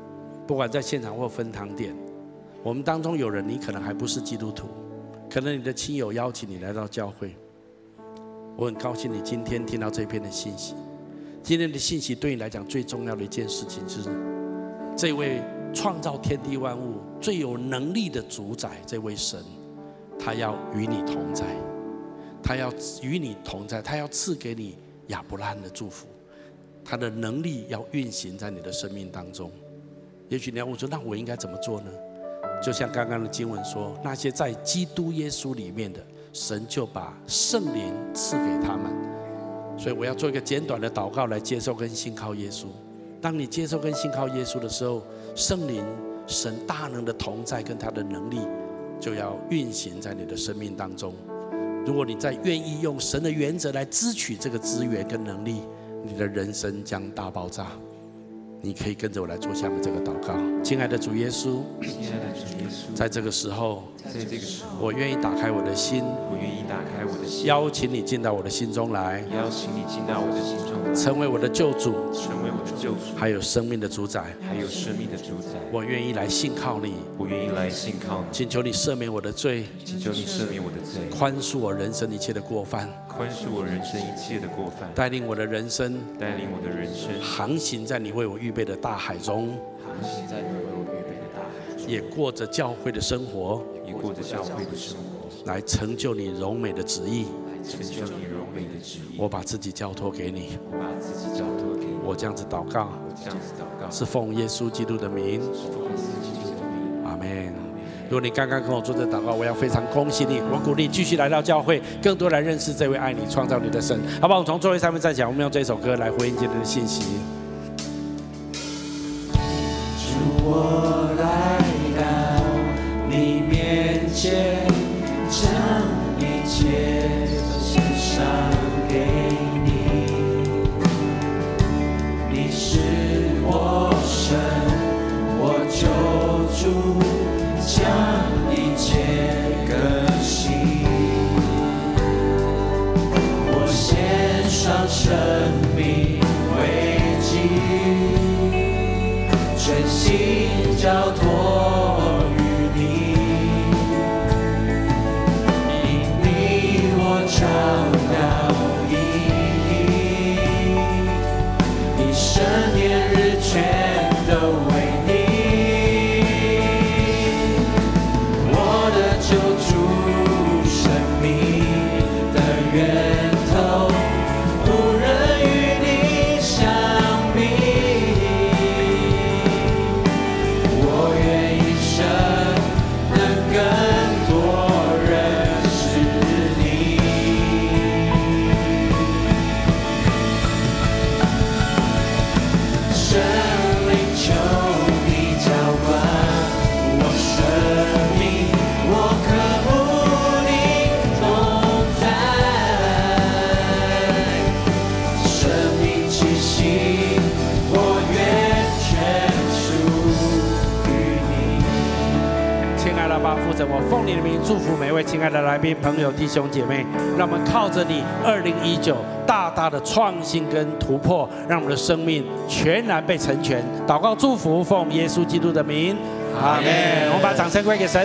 不管在现场或分堂点，我们当中有人你可能还不是基督徒，可能你的亲友邀请你来到教会。我很高兴你今天听到这篇的信息。今天的信息对你来讲最重要的一件事情，就是这位创造天地万物最有能力的主宰，这位神，他要与你同在，他要与你同在，他要赐给你亚伯拉罕的祝福，他的能力要运行在你的生命当中。也许你要问说，那我应该怎么做呢？就像刚刚的经文说，那些在基督耶稣里面的。神就把圣灵赐给他们，所以我要做一个简短的祷告来接受跟信靠耶稣。当你接受跟信靠耶稣的时候，圣灵神大能的同在跟他的能力就要运行在你的生命当中。如果你再愿意用神的原则来支取这个资源跟能力，你的人生将大爆炸。你可以跟着我来做下面这个祷告，亲爱的主耶稣，亲爱的主耶稣，在这个时候，在这个时候，我愿意打开我的心，我愿意打开我的心，邀请你进到我的心中来，邀请你进到我的心中来，成为我的救主，成为我的救主，还有生命的主宰，还有生命的主宰，我愿意来信靠你，我愿意来信靠你，请求你赦免我的罪，请求你赦免我的罪，宽恕我人生一切的过犯，宽恕我人生一切的过犯，带领我的人生，带领我的人生，航行在你为我预预备的大海中，航行在你为我预备的大海中，也过着教会的生活，也过着教会的生活，来成就你柔美的旨意，来成就你柔美的旨意。我把自己交托给你，我把自己交托给你。我这样子祷告，我这样子祷告，是奉耶稣基督的名。如果你刚刚跟我做这祷告，我要非常恭喜你，我鼓励继续来到教会，更多来认识这位爱你、创造你的神。好不好？我们从座位上面再讲，我们用这首歌来回应今天的信息。交通。祝福每位亲爱的来宾、朋友、弟兄姐妹，让我们靠着你，二零一九大大的创新跟突破，让我们的生命全然被成全。祷告祝福，奉耶稣基督的名，阿门。我们把掌声归给神。